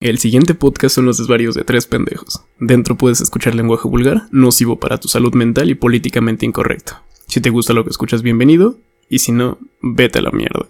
El siguiente podcast son los desvarios de tres pendejos. Dentro puedes escuchar lenguaje vulgar, nocivo para tu salud mental y políticamente incorrecto. Si te gusta lo que escuchas, bienvenido. Y si no, vete a la mierda.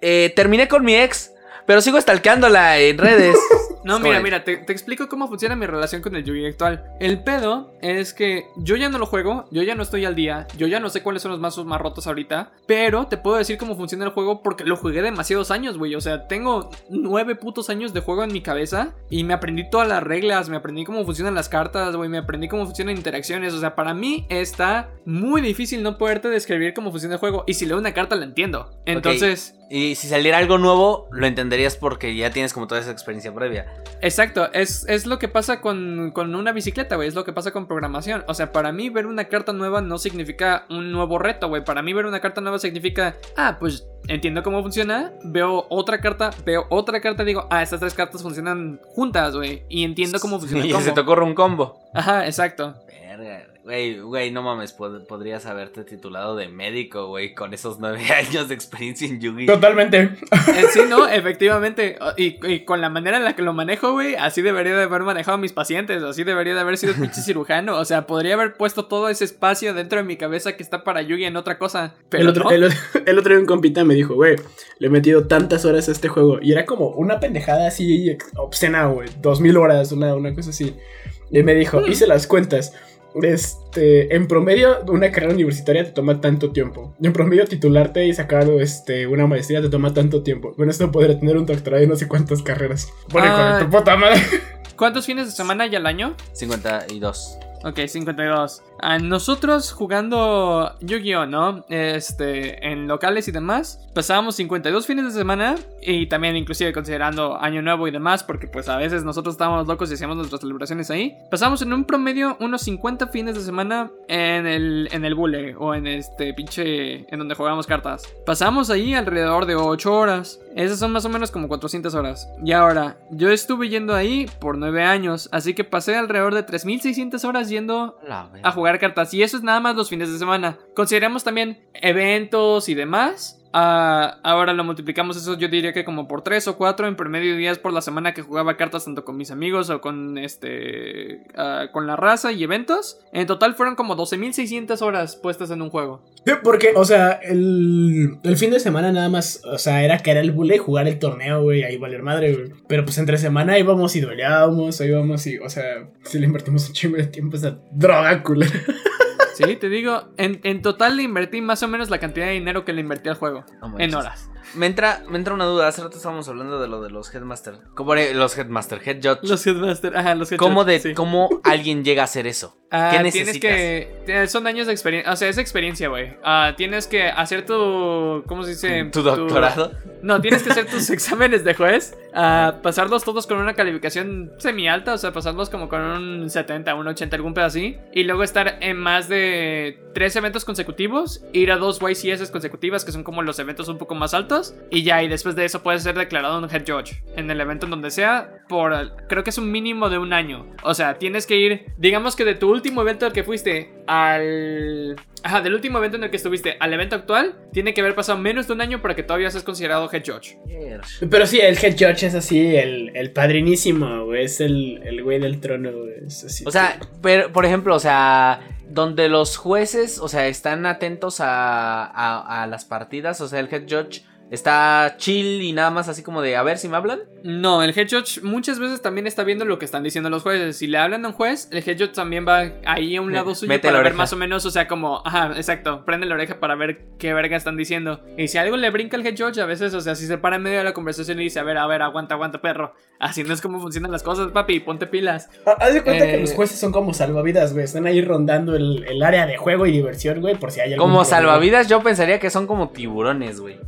Eh, terminé con mi ex, pero sigo stalkeándola en redes. No, mira, mira, te, te explico cómo funciona mi relación con el Yugi actual. El pedo es que yo ya no lo juego, yo ya no estoy al día, yo ya no sé cuáles son los mazos más rotos ahorita, pero te puedo decir cómo funciona el juego porque lo jugué demasiados años, güey. O sea, tengo nueve putos años de juego en mi cabeza y me aprendí todas las reglas, me aprendí cómo funcionan las cartas, güey, me aprendí cómo funcionan interacciones. O sea, para mí está muy difícil no poderte describir cómo funciona el juego y si leo una carta la entiendo. Entonces... Y si saliera algo nuevo, lo entenderías porque ya tienes como toda esa experiencia previa. Exacto, es, es lo que pasa con, con una bicicleta, güey, es lo que pasa con programación. O sea, para mí ver una carta nueva no significa un nuevo reto, güey. Para mí ver una carta nueva significa, ah, pues entiendo cómo funciona, veo otra carta, veo otra carta y digo, ah, estas tres cartas funcionan juntas, güey. Y entiendo cómo funciona el y se combo. te ocurre un combo. Ajá, exacto. Verga, güey, güey, no mames, pod- podrías haberte titulado de médico, güey, con esos nueve años de experiencia en Yugi. Totalmente. Eh, sí, ¿no? Efectivamente. Y, y con la manera en la que lo manejo, güey, así debería de haber manejado a mis pacientes, así debería de haber sido pinche cirujano. O sea, podría haber puesto todo ese espacio dentro de mi cabeza que está para Yugi en otra cosa. Pero el, otro, no. el, otro- el otro día un compita me dijo, güey, le he metido tantas horas a este juego. Y era como una pendejada así obscena, güey. Dos mil horas, una, una cosa así. Y me dijo, hice las cuentas. Este, en promedio, una carrera universitaria te toma tanto tiempo. Y en promedio, titularte y sacar este, una maestría te toma tanto tiempo. Con esto podría tener un doctorado y no sé cuántas carreras. Pone Ah. con tu puta madre. ¿Cuántos fines de semana hay al año? 52. Ok, 52. A nosotros jugando Yu-Gi-Oh, ¿no? Este, en locales y demás, pasábamos 52 fines de semana y también inclusive considerando Año Nuevo y demás, porque pues a veces nosotros estábamos locos y hacíamos nuestras celebraciones ahí. Pasamos en un promedio unos 50 fines de semana en el, en el bule o en este pinche, en donde jugamos cartas. Pasamos ahí alrededor de 8 horas. Esas son más o menos como 400 horas. Y ahora, yo estuve yendo ahí por 9 años, así que pasé alrededor de 3600 horas yendo a jugar cartas. Y eso es nada más los fines de semana. Consideramos también eventos y demás. Ah, ahora lo multiplicamos eso yo diría que como por 3 o 4 en promedio días por la semana que jugaba cartas tanto con mis amigos o con este ah, con la raza y eventos. En total fueron como 12.600 horas puestas en un juego. Porque, o sea, el, el fin de semana nada más, o sea, era era el bule jugar el torneo, güey, ahí valer madre, güey. Pero pues entre semana íbamos y dueleábamos, íbamos y, o sea, sí le invertimos un chingo de tiempo a esa droga, culera. Sí, te digo, en, en total le invertí más o menos la cantidad de dinero que le invertí al juego. No en horas. Me entra, me entra una duda. Hace rato estábamos hablando de lo de los Headmaster. ¿Cómo los Headmaster? Head Judge. Los Headmaster, ajá, los Headshot, ¿Cómo, de, sí. ¿Cómo alguien llega a hacer eso? Ah, ¿Qué tienes necesitas? que. te- Son años de experiencia. O sea, es experiencia, güey. Ah, tienes que hacer tu. ¿Cómo se dice? ¿Tu doctorado? No, tienes que hacer tus exámenes de juez. ah, pasarlos todos con una calificación semi alta. O sea, pasarlos como con un 70, un 80, algún pedo así. Y luego estar en más de tres eventos consecutivos. Ir a dos YCS consecutivas, que son como los eventos un poco más altos. Y ya, y después de eso puedes ser declarado un head judge. En el evento en donde sea. Por. Creo que es un mínimo de un año. O sea, tienes que ir. Digamos que de tu último evento al que fuiste al. Ajá, del último evento en el que estuviste al evento actual, tiene que haber pasado menos de un año para que todavía seas considerado head judge. Pero sí, el head judge es así, el, el padrinísimo, güey, es el, el güey del trono, güey, es así. O sea, pero, por ejemplo, o sea, donde los jueces, o sea, están atentos a, a, a las partidas, o sea, el head judge está chill y nada más así como de, a ver si me hablan. No, el head judge muchas veces también está viendo lo que están diciendo los jueces. Si le hablan a un juez, el head judge también va ahí a un lado suyo mete para la ver más o menos, o sea, como, ajá, exacto, prende la oreja para ver qué verga están diciendo. Y si algo le brinca al head judge, a veces, o sea, si se para en medio de la conversación y dice, a ver, a ver, aguanta, aguanta, perro. Así no es como funcionan las cosas, papi, ponte pilas. Ah, Haz de cuenta Eh, que los jueces son como salvavidas, güey, están ahí rondando el, el área de juego y diversión, güey, por si hay algo. Como salvavidas, yo pensaría que son como tiburones, güey.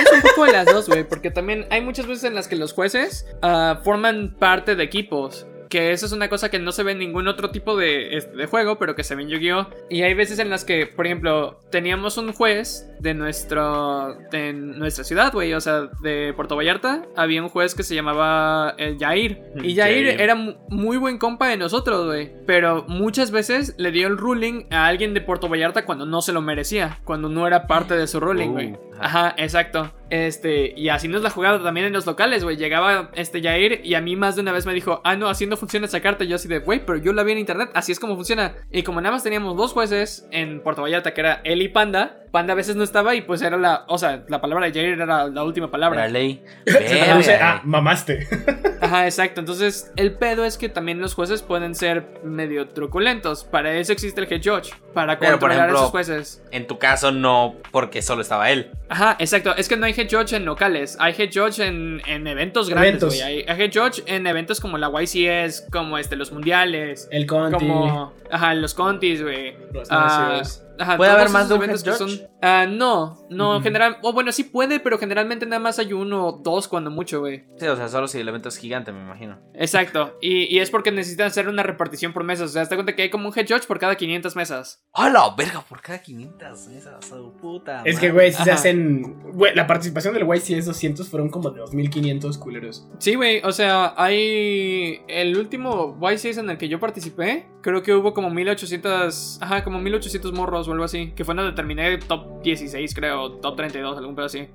Es un poco de las dos, güey, porque también hay muchas veces en las que los jueces ah, forman parte de equipos. Que eso es una cosa que no se ve en ningún otro tipo de, este, de juego, pero que se ve en Yu-Gi-Oh! Y hay veces en las que, por ejemplo, teníamos un juez de nuestro de nuestra ciudad, güey, o sea, de Puerto Vallarta, había un juez que se llamaba eh, Jair. Y Jair, Jair. era mu- muy buen compa de nosotros, güey. Pero muchas veces le dio el ruling a alguien de Puerto Vallarta cuando no se lo merecía, cuando no era parte de su ruling, güey. ajá. Ajá, exacto. Este, y así nos la jugaba también en los locales, güey. Llegaba este Jair y a mí más de una vez me dijo, ah, no, así no funciona esa carta. Y yo así de, güey, pero yo la vi en internet, así es como funciona. Y como nada más teníamos dos jueces en Puerto Vallarta, que era él y Panda, Panda a veces no estaba y pues era la, o sea, la palabra de Jair era la última palabra. La ley. Se traduce Verga, a mamaste. Ajá, exacto. Entonces, el pedo es que también los jueces pueden ser medio truculentos. Para eso existe el head judge, para Pero, por controlar a esos jueces. En tu caso, no, porque solo estaba él. Ajá, exacto. Es que no hay head judge en locales. Hay head judge en, en eventos grandes, Eventos. güey. Hay, head judge en eventos como la YCS, como este, los mundiales. El Conti. Como. Ajá, los contis, güey. Los Ah, necios. Ajá, ¿Puede haber más de un head judge? son- Ah, no, no, Mm. general. O bueno, sí puede, pero generalmente nada más hay uno o dos cuando mucho, güey. Sí, o sea, solo si el evento es gigante, me imagino. Exacto. Y, y es porque necesitan hacer una repartición por mesas. O sea, te cuenta que hay como un head judge por cada 500 mesas. ¡Hola, verga! Por cada 500 mesas, oh, puta. Es que, güey, si se hacen. Güey, la participación del YCS 200 fueron como de 2500 culeros. Sí, güey. O sea, hay. El último YCS en el que yo participé. Creo que hubo como 1800. Ajá, como 1800 morros o algo así. Que fue donde terminé top 16, creo. Top 32, algún pedo así.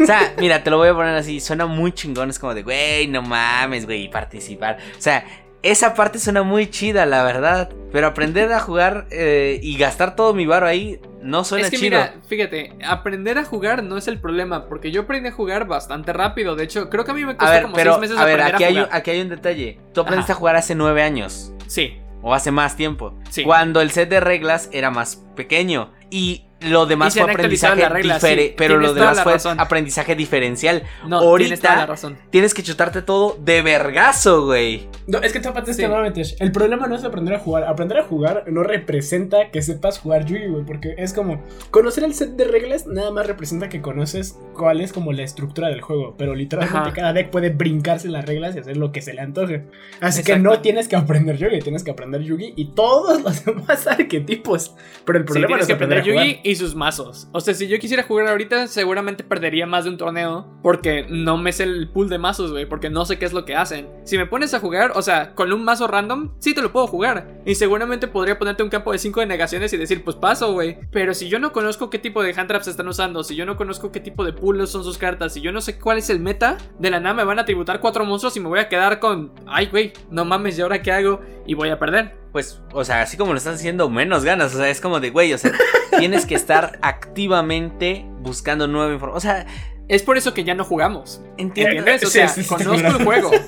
O sea, mira, te lo voy a poner así. Suena muy chingón. Es como de, güey, no mames, güey, participar. O sea, esa parte suena muy chida, la verdad. Pero aprender a jugar eh, y gastar todo mi varo ahí no suena es que chido. mira, fíjate, aprender a jugar no es el problema, porque yo aprendí a jugar bastante rápido. De hecho, creo que a mí me costó a ver, como pero, 6 meses a ver, aprender aquí a hay, jugar. un- aquí hay un detalle. Tú aprendiste Ajá. a jugar hace nueve años. Sí, O hace más tiempo. sí. Cuando el set de reglas era más pequeño. Y lo demás fue aprendizaje diferente. sí, pero lo demás fue razón. aprendizaje diferencial. No, ahorita- tienes toda la razón. Tienes que chutarte todo de vergazo, güey. No, es que tápate Sí. este. El problema no es aprender a jugar. Aprender a jugar no representa que sepas jugar Yugi, güey. Porque es como. Conocer el set de reglas nada más representa que conoces cuál es como la estructura del juego. Pero literalmente Ajá. cada deck puede brincarse las reglas y hacer lo que se le antoje. Así que no tienes que aprender Yugi, tienes que aprender Yugi y todos los demás arquetipos. Pero el Sí, problema no es que aprender aprender a Yugi jugar. Y sus mazos. O sea, si yo quisiera jugar ahorita, seguramente perdería más de un torneo. Porque no me sé el pool de mazos, güey. Porque no sé qué es lo que hacen. Si me pones a jugar, o sea, con un mazo random, sí te lo puedo jugar. Y seguramente podría ponerte un campo de 5 de negaciones y decir, pues paso, güey. Pero si yo no conozco qué tipo de hand traps están usando, si yo no conozco qué tipo de pools son sus cartas, si yo no sé cuál es el meta, de la nada me van a tributar cuatro monstruos y me voy a quedar con, ay, güey, no mames, ¿y ahora qué hago? Y voy a perder. Pues, o sea, así como lo estás haciendo, menos ganas. O sea, es como de, güey, o sea, tienes que estar activamente buscando nueva información. O sea, Es por eso que ya no jugamos. ¿Entiendes? O sea, sí, sí, conozco el juego.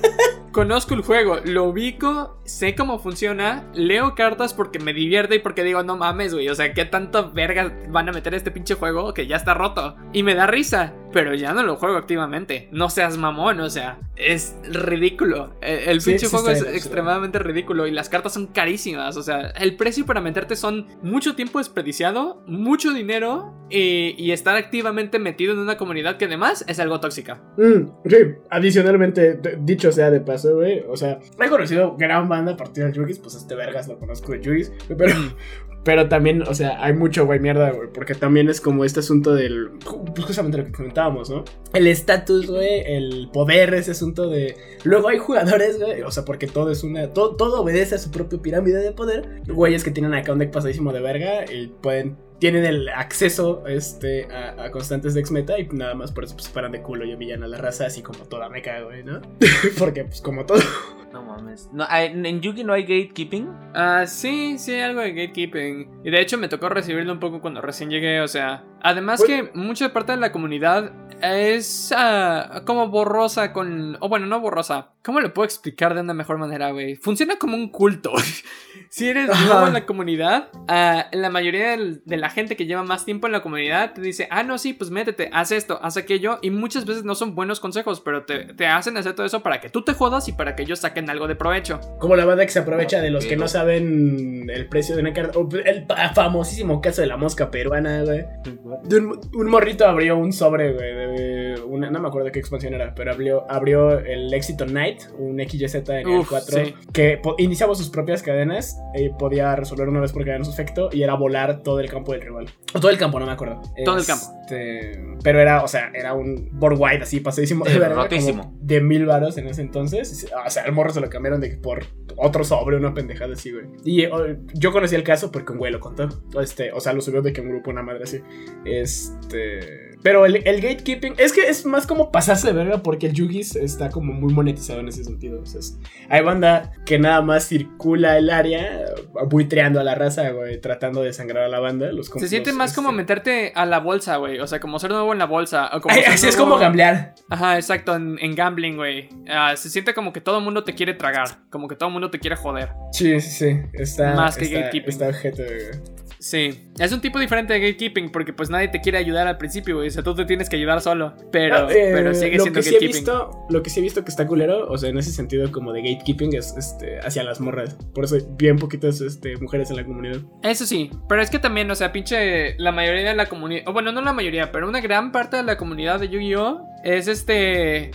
Conozco el juego, lo ubico, sé cómo funciona, leo cartas porque me divierte y porque digo, no mames, güey, o sea, ¿qué tanto verga van a meter a este pinche juego que ya está roto? Y me da risa, pero ya no lo juego activamente. No seas mamón, o sea, es ridículo. El, el Sí, pinche sí juego es bien, extremadamente ridículo y las cartas son carísimas, o sea, el precio para meterte son mucho tiempo desperdiciado, mucho dinero y, y estar activamente metido en una comunidad que además es algo tóxica. Mm, sí, adicionalmente, dicho sea de paso, güey. O sea, he conocido gran banda a partir del Yugis, pues este vergas lo conozco de Yugis. Pero, pero también, o sea, hay mucho, güey, mierda, güey. Porque también es como este asunto del. Pues justamente lo que El estatus, güey, el poder, ese asunto de. Luego hay jugadores, güey, o sea, porque todo es una. Todo, todo obedece a su propia pirámide de poder. Güeyes que tienen acá un deck pasadísimo de verga y pueden tienen el acceso este, a, a constantes de meta y nada más por eso pues, se paran de culo y humillan a la raza así como toda meca, güey, ¿no? Porque pues como todo. No mames. No, en Yugi no hay gatekeeping. Ah, sí, sí, algo de gatekeeping. Y de hecho me tocó recibirlo un poco cuando recién llegué, o sea. Además Bueno. que mucha parte de la comunidad es ah, como borrosa con... O bueno, no borrosa. ¿Cómo lo puedo explicar de una mejor manera, güey? Funciona como un culto. si eres Ajá. nuevo en la comunidad, ah, la mayoría del- de la gente que lleva más tiempo en la comunidad te dice, ah, no, sí, pues métete, haz esto, haz aquello. Y muchas veces no son buenos consejos, pero te, te hacen hacer todo eso para que tú te jodas y para que ellos saquen algo de provecho. Como la banda que se aprovecha de los que no saben el precio de una carta. El famosísimo caso de la mosca peruana, güey. De un, un morrito abrió un sobre, güey, de una, no me acuerdo qué expansión era, pero abrió, abrió el Éxito Knight, un XYZ en el Uf, 4, sí. que iniciaba sus propias cadenas y podía resolver una vez por cadena su efecto y era volar todo el campo del rival. O todo el campo, no me acuerdo. Todo el campo. Este, Pero era, o sea, era un board wide así, pasadísimo. Sí, de como mil varos en ese entonces. O sea, el morro se lo cambiaron de por otro sobre, una pendejada así, güey. Y oh, yo conocí el caso porque un güey lo contó. Este, o sea, lo subió de que un grupo, una madre así. Este. Pero el, el gatekeeping es que es más como pasarse de verga porque el Yugis está como muy monetizado en ese sentido. O sea, es- hay banda que nada más circula el área buitreando a la raza, güey, tratando de sangrar a la banda. Los, Se siente más como este- meterte a la bolsa, güey. O sea, como ser nuevo en la bolsa. O como Ay, ser así es como gamblear. Ajá, exacto, en, en gambling, güey. Ah, se siente como que todo el mundo te quiere tragar. Como que todo el mundo te quiere joder. Sí, sí, sí. Está, Más que está, gatekeeping. Está ojete, güey. Sí. Es un tipo diferente de gatekeeping porque pues nadie te quiere ayudar al principio, güey. O sea, tú te tienes que ayudar solo. Pero, Ah, eh, pero sigue lo siendo que sí he visto, lo que sí he visto que está culero, o sea, en ese sentido como de gatekeeping es este hacia las morras. Por eso hay bien poquitas este, mujeres en la comunidad. Eso sí, pero es que también, o sea, pinche, la mayoría de la comunidad, o bueno, no la mayoría, pero una gran parte de la comunidad de Yu-Gi-Oh! es este...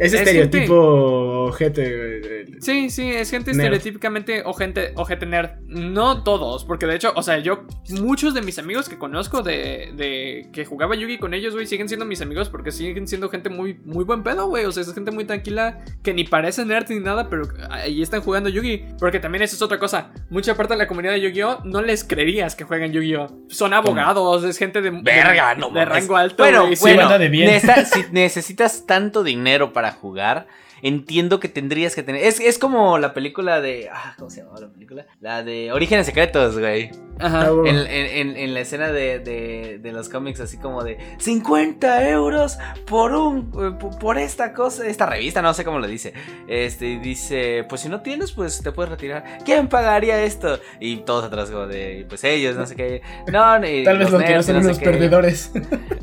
Es Es estereotipo ojete, güey. Sí, sí, es gente Nerd. estereotípicamente o gente, o gente nerd. No todos, porque de hecho, o sea, yo, muchos de mis amigos que conozco de, de que jugaba Yugi con ellos, güey, siguen siendo mis amigos porque siguen siendo gente muy, muy buen pedo, güey. O sea, es gente muy tranquila que ni parece nerd ni nada, pero ahí están jugando Yugi. Porque también eso es otra cosa. Mucha parte de la comunidad de Yu-Gi-Oh! no les creerías que juegan Yu-Gi-Oh! Son abogados, es gente de, Verga, de, no de rango alto. Bueno, güey, sí. bueno, banda de bien. si necesitas tanto dinero para jugar, entiendo que tendrías que tener. Es, es como la película de. Ah, ¿Cómo se llama la película? La de Orígenes Secretos, güey. Ajá. Ah, En, en- en- en la escena de, de- de los cómics, así como de 50 euros por un. eh, por- esta cosa, esta revista, no sé cómo lo dice. Este, y dice: Pues si no tienes, pues te puedes retirar. ¿Quién pagaría esto? Y todos atrás, como de. Pues ellos, no sé qué. No, ni Tal vez los que no son unos qué. perdedores.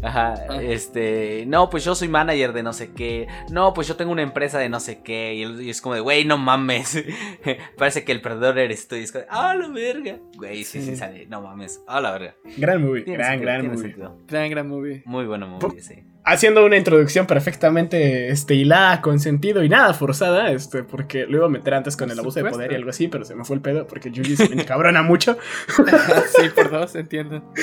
Ajá, Ah. este, no, pues yo soy manager de no sé qué, no, pues yo tengo una empresa de no sé qué, y, el- y es como de, güey, no mames, parece que el perdedor eres tú, y es como, de, ah, la verga, güey, sí, sí, Sí. sale, no mames, ah, la verga, gran movie, gran, sentido, gran movie. sentido. Gran, gran movie. muy bueno movie, sí. Haciendo una introducción perfectamente este, hilada, con sentido y nada forzada, este, porque lo iba a meter antes con Por el abuso de poder y algo así, pero se me fue el pedo porque Yugi se me encabrona mucho. sí, por dos, entiendo.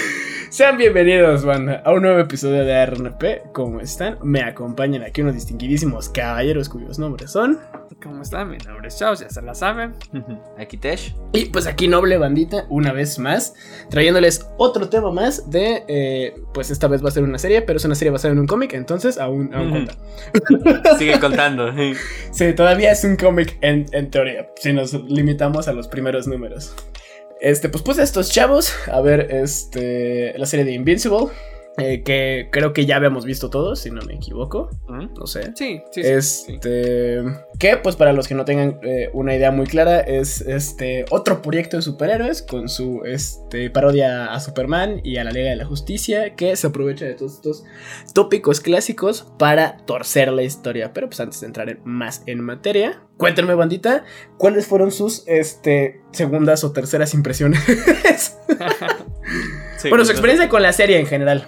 Sean bienvenidos, banda, a un nuevo episodio de RNP. ¿Cómo están? Me acompañan aquí unos distinguidísimos caballeros cuyos nombres son. ¿Cómo están? Mi nombre es Chaos, ya se la saben. Aquí Tesh, Y pues aquí Noble Bandita, una vez más, trayéndoles otro tema más de, eh, pues esta vez va a ser una serie, pero es una serie basada en un cómic, entonces aún, aún cuenta. sigue contando, Sí, todavía es un cómic en, en teoría, si nos limitamos a los primeros números. Este, pues puse a estos chavos. A ver este, la serie de Invincible, eh, que creo que ya habíamos visto todos, si no me equivoco, ¿Mm? no sé. Sí, sí, sí. Este, que pues para los que no tengan eh, una idea muy clara es este otro proyecto de superhéroes con su este parodia a Superman y a la Liga de la Justicia que se aprovecha de todos estos tópicos clásicos para torcer la historia. Pero pues antes de entrar en- más en materia, cuéntenme bandita, ¿cuáles fueron sus este segundas o terceras impresiones? Sí, bueno, su pues, experiencia con la serie en general.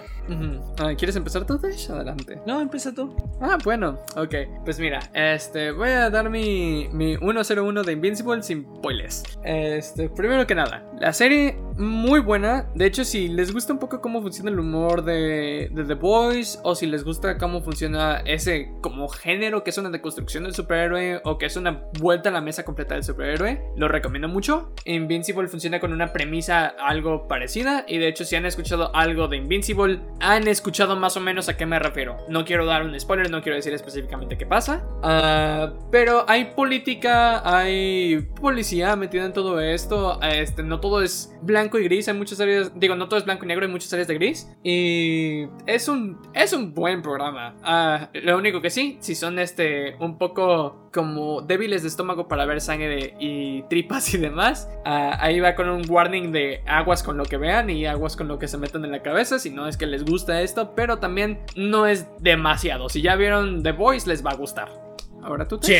Ah, ¿Quieres empezar tú? Adelante. No, empieza tú. Ah, bueno, ok. Pues mira, este, voy a dar mi, mi 101 de Invincible sin spoilers. Este, primero que nada, la serie muy buena. De hecho, si les gusta un poco cómo funciona el humor de, de The Boys, o si les gusta cómo funciona ese como género que es una deconstrucción del superhéroe, o que es una vuelta a la mesa completa del superhéroe, lo recomiendo mucho. Invincible funciona con una premisa algo parecida, y de hecho, si han escuchado algo de Invincible, han escuchado más o menos a qué me refiero. No quiero dar un spoiler, no quiero decir específicamente qué pasa. Ah, pero hay política, hay policía metida en todo esto. Este, no todo es blanco y gris, hay muchas áreas. Digo, no todo es blanco y negro, hay muchas áreas de gris. Y es un, es un buen programa. Ah, lo único que sí, si son este un poco como débiles de estómago para ver sangre y tripas y demás, ah, ahí va con un warning de aguas con lo que vean y aguas con lo que se metan en la cabeza. Si no es que les gusta esto, pero también no es demasiado. Si ya vieron The Voice, les va a gustar. Ahora tú Sí,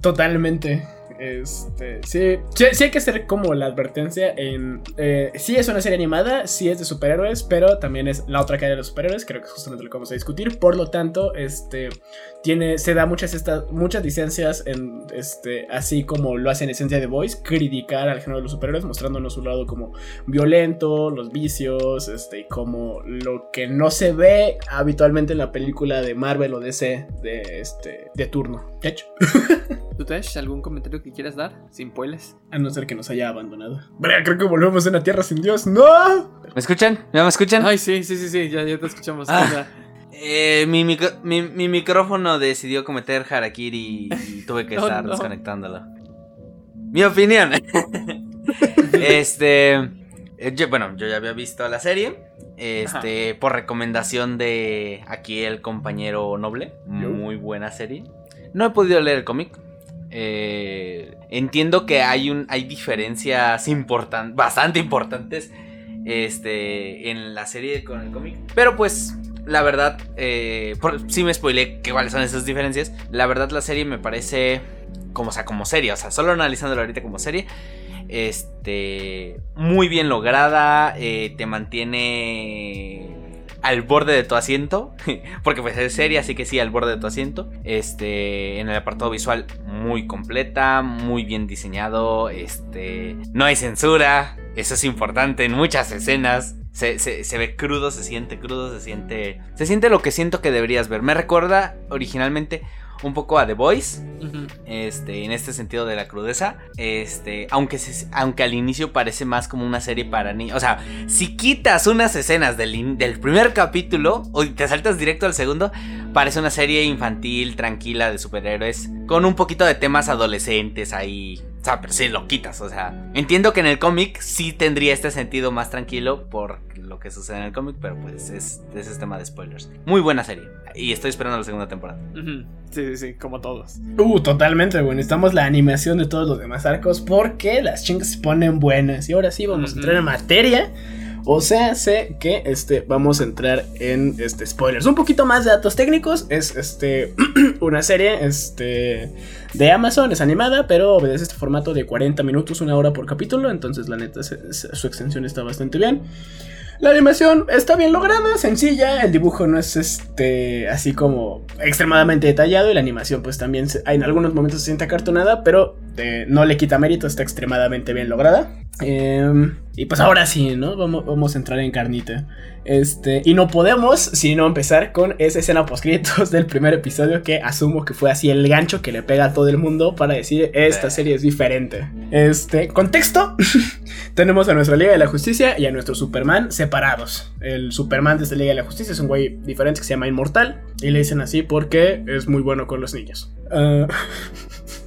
totalmente. Este, sí, sí, hay que hacer como la advertencia en... eh, sí es una serie animada, sí es de superhéroes, pero también es la otra cara de los superhéroes, creo que es justamente lo que vamos a discutir. Por lo tanto, este, tiene, se da muchas, estas muchas licencias, en, este, así como lo hace en esencia de Voice, criticar al género de los superhéroes, mostrándonos su lado como violento, los vicios, este, y como lo que no se ve habitualmente en la película de Marvel o DC de, este, de turno. ¿Qué hecho? ¿Tú, algún comentario que quieras dar? Sin pueles. A no ser que nos haya abandonado. Brea, creo que volvemos a una tierra sin Dios. ¡No! ¿Me escuchan? ¿Ya me escuchan? Ay, sí, sí, sí, sí, ya, ya te escuchamos. Ah. Eh, mi, micro- mi, mi micrófono decidió cometer harakiri y tuve que estar no. desconectándolo. Mi opinión. este. eh, yo- bueno, yo ya había visto la serie. Este, por recomendación de aquí el compañero Noble. Muy buena serie. No he podido leer el cómic. Eh, entiendo que hay un. hay diferencias importan- bastante importantes. Este. en la serie con el cómic. Pero pues. La verdad, eh, por, sí me spoilé que cuáles son esas diferencias. La verdad, la serie me parece como, o sea, como serie. O sea, solo analizándolo ahorita como serie. Este. Muy bien lograda. eh, te mantiene al borde de tu asiento. Porque pues es serie, así que sí, al borde de tu asiento. Este. En el apartado visual, muy completa. Muy bien diseñado. Este. No hay censura. Eso es importante en muchas escenas. Se, se- se ve crudo, se siente crudo, se siente. Se siente lo que siento que deberías ver. Me recuerda originalmente un poco a The Voice este, en este sentido de la crudeza, este, aunque, se- aunque al inicio parece más como una serie para niños, o sea, si quitas unas escenas del, del primer capítulo o te saltas directo al segundo, parece una serie infantil, tranquila, de superhéroes, con un poquito de temas adolescentes ahí, sea, pero sí lo quitas, o sea, entiendo que en el cómic sí tendría este sentido más tranquilo por lo que sucede en el cómic, pero pues es, ese es tema de spoilers. Muy buena serie, y estoy esperando la segunda temporada. Sí, sí, sí, como todos. Uh, totalmente, güey. Necesitamos la animación de todos los demás arcos porque las chingas se ponen buenas. Y ahora sí vamos a entrar en materia. O sea, sé que este, vamos a entrar en este, spoilers. Un poquito más de datos técnicos. Es este, una serie este, de Amazon, es animada, pero obedece este formato de 40 minutos, una hora por capítulo. Entonces, la neta, su extensión está bastante bien. La animación está bien lograda, sencilla, el dibujo no es este así como extremadamente detallado y la animación pues también se- en algunos momentos se siente acartonada, pero eh, no le quita mérito, está extremadamente bien lograda. Em, y pues ahora sí, ¿no? Vamos, vamos a entrar en carnita. Este, y no podemos sino empezar con esa escena postcritos del primer episodio que asumo que fue así el gancho que le pega a todo el mundo para decir esta serie es diferente. Este, contexto. Tenemos a nuestra Liga de la Justicia y a nuestro Superman separados. El Superman de esta Liga de la Justicia es un güey diferente que se llama Inmortal. Y le dicen así porque es muy bueno con los niños. Ah.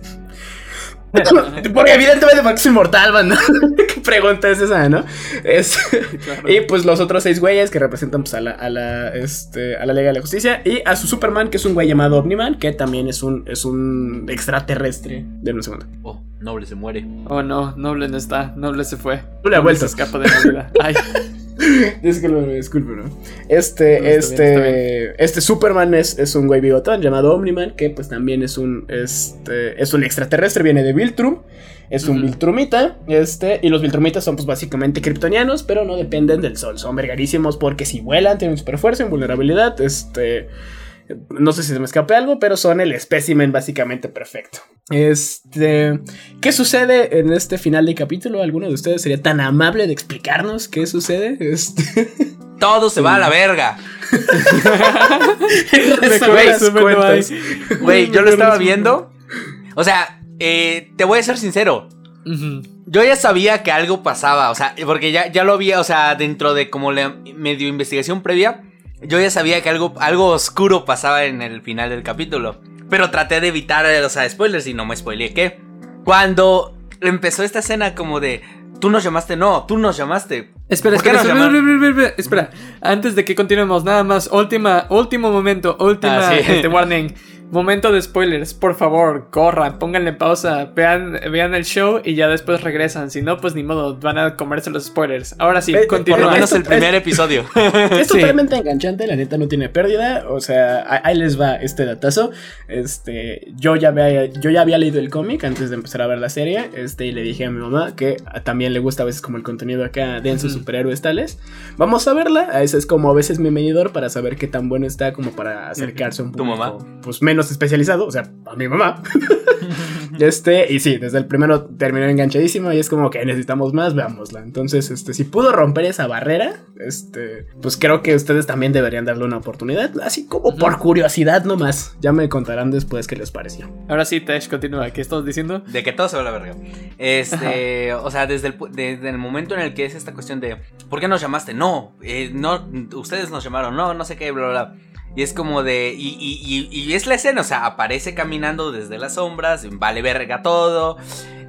porque evidentemente porque es inmortal, banda. ¿Qué pregunta es esa, no? Es- Claro. y pues los otros seis güeyes que representan pues, a, la, a, la, este, a la Liga de la Justicia. Y a su Superman, que es un güey llamado Omniman, que también es un, es un extraterrestre. De un segundo. Oh, Noble se muere. Oh no, Noble no está, Noble se fue. Tú le has Noble se vuelto. escapa de la vida. Ay, Disculpe, disculpe, ¿no? Este, No, este, bien, este Superman es, es un güey bigotón llamado Omniman, que pues también es un, este, es un extraterrestre, viene de Viltrum, es un. Viltrumita, este, y los Viltrumitas son pues básicamente kryptonianos, pero no dependen del sol, son vergarísimos porque si vuelan, tienen super fuerza, invulnerabilidad, este... No sé si se me escape algo, pero son el espécimen básicamente perfecto. Este. ¿Qué sucede en este final de capítulo? ¿Alguno de ustedes sería tan amable de explicarnos qué sucede? Este. Todo se va a la verga. Güey, yo lo estaba viendo. O sea, eh, te voy a ser sincero. Yo ya sabía que algo pasaba, o sea, porque ya, ya lo había, o sea, dentro de como la medio investigación previa, yo ya sabía que algo, algo oscuro pasaba en el final del capítulo. Pero traté de evitar, eh, o sea, spoilers y no me spoileé que cuando empezó esta escena como de, tú nos llamaste, no, tú nos llamaste. Espera, ¿Por qué espera, espera, espera. Antes de que continuemos, nada más, última, último momento, última Ah, este, warning. Momento de spoilers, por favor, corran, pónganle pausa, vean, vean el show y ya después regresan. Si no, pues ni modo, van a comerse los spoilers. Ahora sí, Eh, Por continúa. lo menos esto- el primer episodio. Es Sí. totalmente enganchante, la neta no tiene pérdida. O sea, ahí- les va este datazo. Este, yo ya había, yo ya había leído el cómic antes de empezar a ver la serie. Este, y le dije a mi mamá que también le gusta a veces como el contenido acá denso, Ujú. superhéroes tales. Vamos a verla. Ese es como a veces mi medidor para saber qué tan bueno está como para acercarse a un ¿Tu público mamá? pues menos especializado, o sea, a mi mamá. Este, y sí, desde el primero terminó enganchadísimo y es como que necesitamos más, veámosla. Entonces, este, si pudo romper esa barrera, este, pues creo que ustedes también deberían darle una oportunidad, así como por curiosidad nomás. Ya me contarán después qué les pareció. Ahora sí, Tesh, continúa. ¿Qué estás diciendo? De que todo se va a la verga. Este, o sea, desde el, desde el momento en el que es esta cuestión de ¿por qué nos llamaste? No, eh, no, ustedes nos llamaron, no, no sé qué, bla, bla, bla. Y es como de. Y, y, es la escena, o sea, aparece caminando desde las sombras, vale verga todo.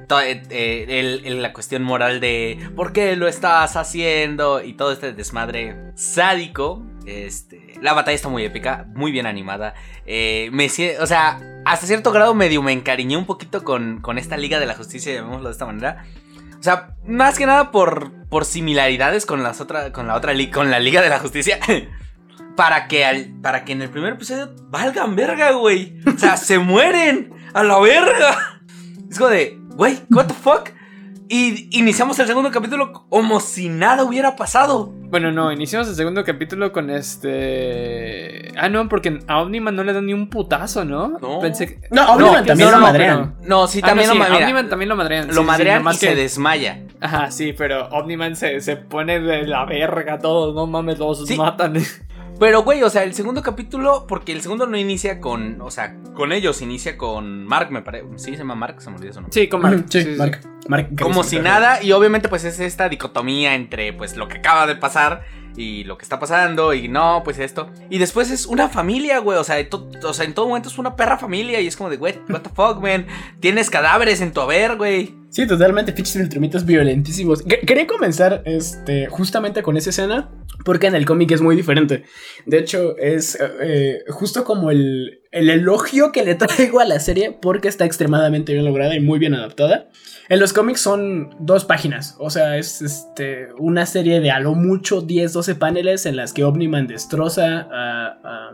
to- eh, eh, el- la cuestión moral de ¿por qué lo estás haciendo? Y todo este desmadre sádico. Este, la batalla está muy épica, muy bien animada. Eh, me, o sea, hasta cierto grado medio me encariñé un poquito con, con esta Liga de la Justicia, llamémoslo de esta manera. O sea, más que nada por, por similaridades con las otra, con la otra con la Liga de la Justicia. para que al, para que en el primer episodio valgan verga, güey. O sea, se mueren a la verga. Es como de, güey, what the fuck? Y iniciamos el segundo capítulo como si nada hubiera pasado. Bueno, no, iniciamos el segundo capítulo con este. Ah, no, porque a Omniman no le dan ni un putazo, ¿no? No. Pensé que. No, Omniman que también sí, lo no, madrean. No, sí, Ah, también no, lo sí, ma- mira, Omniman también lo madrean. Lo sí, sí, madrean nomás y se que- desmaya. Ajá, sí, pero Omniman se, se pone de la verga todos, no mames, los Sí. matan. Pero, güey, o sea, el segundo capítulo, porque el segundo no inicia con, o sea, con ellos, inicia con Mark, me parece. ¿Sí se llama Mark? Se me olvidó eso, ¿no? Sí, con Mark. Sí, Mark. Mark Como si nada, y obviamente pues es esta dicotomía entre pues lo que acaba de pasar y lo que está pasando y no, pues esto. Y después es una familia, güey, o sea, de to- o sea, en todo momento es una perra familia y es como de, güey, what the fuck, man, tienes cadáveres en tu haber, güey. Sí, totalmente, pinches filtromitos violentísimos. Que- Quería comenzar este, justamente con esa escena, porque en el cómic es muy diferente. De hecho, es eh, justo como el, el elogio que le traigo a la serie, porque está extremadamente bien lograda y muy bien adaptada. En los cómics son dos páginas, o sea, es este, una serie de a lo mucho 10, 12 paneles en las que Omniman destroza a-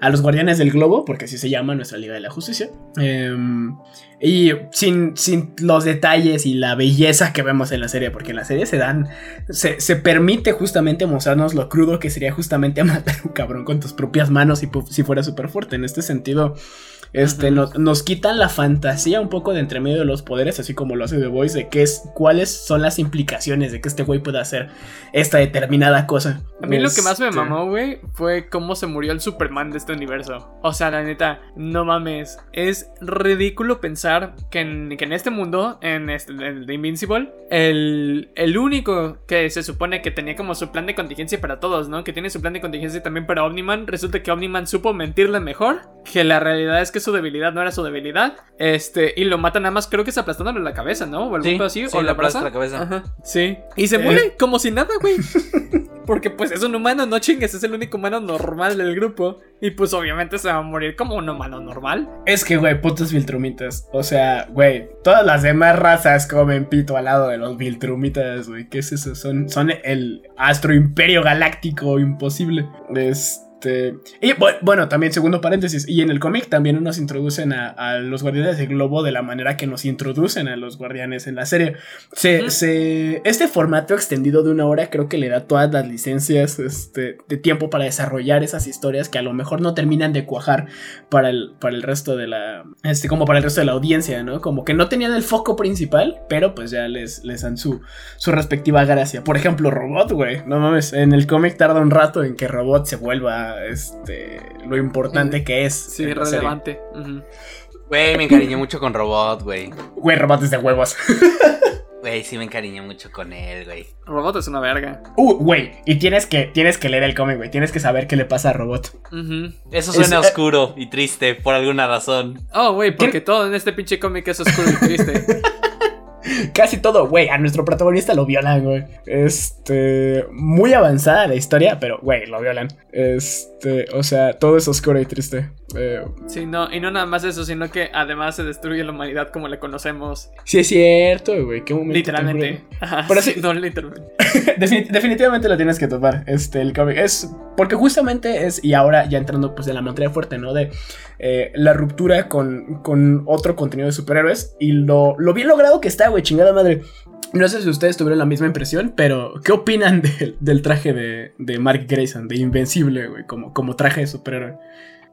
a los guardianes del globo, porque así se llama nuestra Liga de la Justicia. Em, y sin, sin los detalles y la belleza que vemos en la serie, porque en la serie se dan. Se, se permite justamente mostrarnos lo crudo que sería justamente matar a un cabrón con tus propias manos pu- si fuera súper fuerte. En este sentido, este, Ujú. nos, nos quitan la fantasía un poco de entre medio de los poderes, así como lo hace The Voice, de qué es, cuáles son las implicaciones de que este güey pueda hacer esta determinada cosa. A mí lo que más me Este, mamó, güey, fue cómo se murió el Superman de este universo. O sea, la neta, no mames. Es ridículo pensar que en, que en este mundo, en este, en de Invincible, el, el único que se supone que tenía como su plan de contingencia para todos, ¿no? Que tiene su plan de contingencia también para Omniman. Resulta que Omniman supo mentirle mejor. Que la realidad es que su debilidad no era su debilidad. Este, y lo mata nada más, creo que es aplastándole la cabeza, ¿no? O algún Sí, así. sí, o le la aplasta la cabeza. Ajá, sí. Y se Eh. muere como si nada, güey. Porque pues es un humano, no chingues, es el único humano normal del grupo. Y pues obviamente se va a morir como un humano normal. Es que, güey, putos Viltrumitas. O sea, güey, todas las demás razas comen pito al lado de los Viltrumitas, güey. ¿Qué es eso? Son, son el astro imperio galáctico imposible. Este. Y bu- bueno, también, segundo paréntesis. Y en el cómic también nos introducen a, a los guardianes del globo de la manera que nos introducen a los guardianes en la serie. Se, se- este formato extendido de una hora creo que le da todas las licencias este, de tiempo para desarrollar esas historias que a lo mejor no terminan de cuajar para el, para el resto de la. Este, como para el resto de la audiencia, ¿no? Como que no tenían el foco principal, pero pues ya les, les dan su, su respectiva gracia. Por ejemplo, Robot, güey. No mames. En el cómic tarda un rato en que Robot se vuelva este lo importante que es. Sí, relevante. Güey, me encariñé mucho con Robot, güey. Güey, Robot es de huevos. Güey, sí me encariñé mucho con él, güey. Robot es una verga. Uh, güey. Y tienes que, tienes que leer el cómic, güey. Tienes que saber qué le pasa a Robot. Eso suena Es- eh, oscuro y triste por alguna razón. Oh, güey, porque todo en este pinche cómic es oscuro y triste. Casi todo, güey. A nuestro protagonista lo violan, güey. Este. Muy avanzada la historia, pero, güey, lo violan. Este. O sea, todo es oscuro y triste. Eh, Sí, no, y no nada más eso, sino que además se destruye la humanidad como la conocemos. Sí, es cierto, güey. Qué momento. Literalmente. Ajá, Pero sí, no, literalmente. Defini- definitivamente lo tienes que topar, este, el cómic. Es porque justamente es, y ahora ya entrando pues en la materia fuerte, ¿no? De eh, la ruptura con, con otro contenido de superhéroes y lo, lo bien logrado que está, güey, chingada madre. No sé si ustedes tuvieron la misma impresión, pero ¿qué opinan del- del traje de, de Mark Grayson, de Invencible, güey, como, como traje de superhéroe?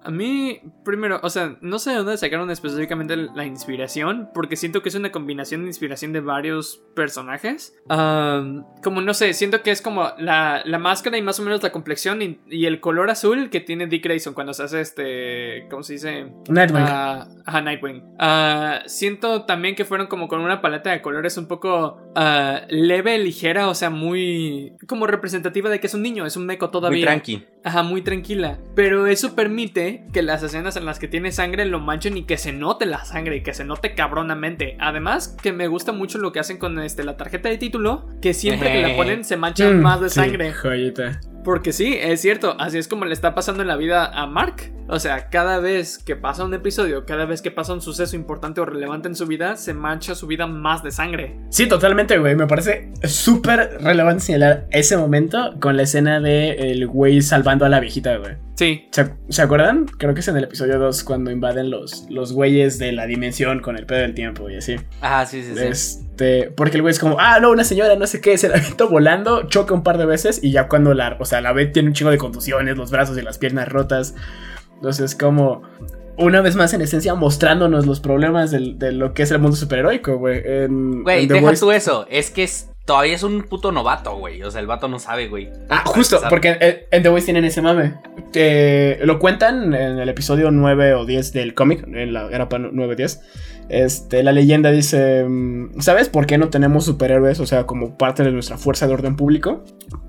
A mí, primero, o sea, no sé de dónde sacaron específicamente la inspiración, porque siento que es una combinación de inspiración de varios personajes. Como no sé, siento que es como la, la máscara y más o menos la complexión y, y el color azul que tiene Dick Grayson cuando se hace este, ¿cómo se dice? Nightwing. Ajá, Nightwing. Ah, siento también que fueron como con una paleta de colores un poco ah, leve, ligera, o sea, muy como representativa de que es un niño, es un meco todavía. Muy tranqui. Ajá, muy tranquila. Pero eso permite que las escenas en las que tiene sangre lo manchen y que se note la sangre y que se note cabronamente. Además, que me gusta mucho lo que hacen con este, la tarjeta de título, que siempre que la ponen se manchan Mm, más de sí, sangre. joyita. Porque sí, es cierto, así es como le está pasando en la vida a Mark. O sea, cada vez que pasa un episodio, cada vez que pasa un suceso importante o relevante en su vida, se mancha su vida más de sangre. Sí, totalmente, güey. Me parece súper relevante señalar ese momento con la escena de el güey salvando a la viejita, güey. Sí, ¿Se, se acuerdan? Creo que es en el episodio 2 cuando invaden los, los güeyes de la dimensión con el pedo del tiempo y así. Ajá, sí, sí, sí. Este, porque el güey es como, ah, no, una señora, no sé qué, se la aventó volando, choca un par de veces y ya cuando la, o sea, la ve tiene un chingo de contusiones, los brazos y las piernas rotas. Entonces, como, una vez más, en esencia, mostrándonos los problemas de lo que es el mundo superheroico, güey. Güey, deja tú eso. Es que es, todavía es un puto novato, güey. O sea, el vato no sabe, güey. Ah, justo, porque en, en The Voice tienen ese mame. Eh, lo cuentan en el episodio 9 o 10 del cómic, en la grapa 9-10. Este, la leyenda dice, mm, ¿sabes por qué no tenemos superhéroes? O sea, como parte de nuestra fuerza de orden público.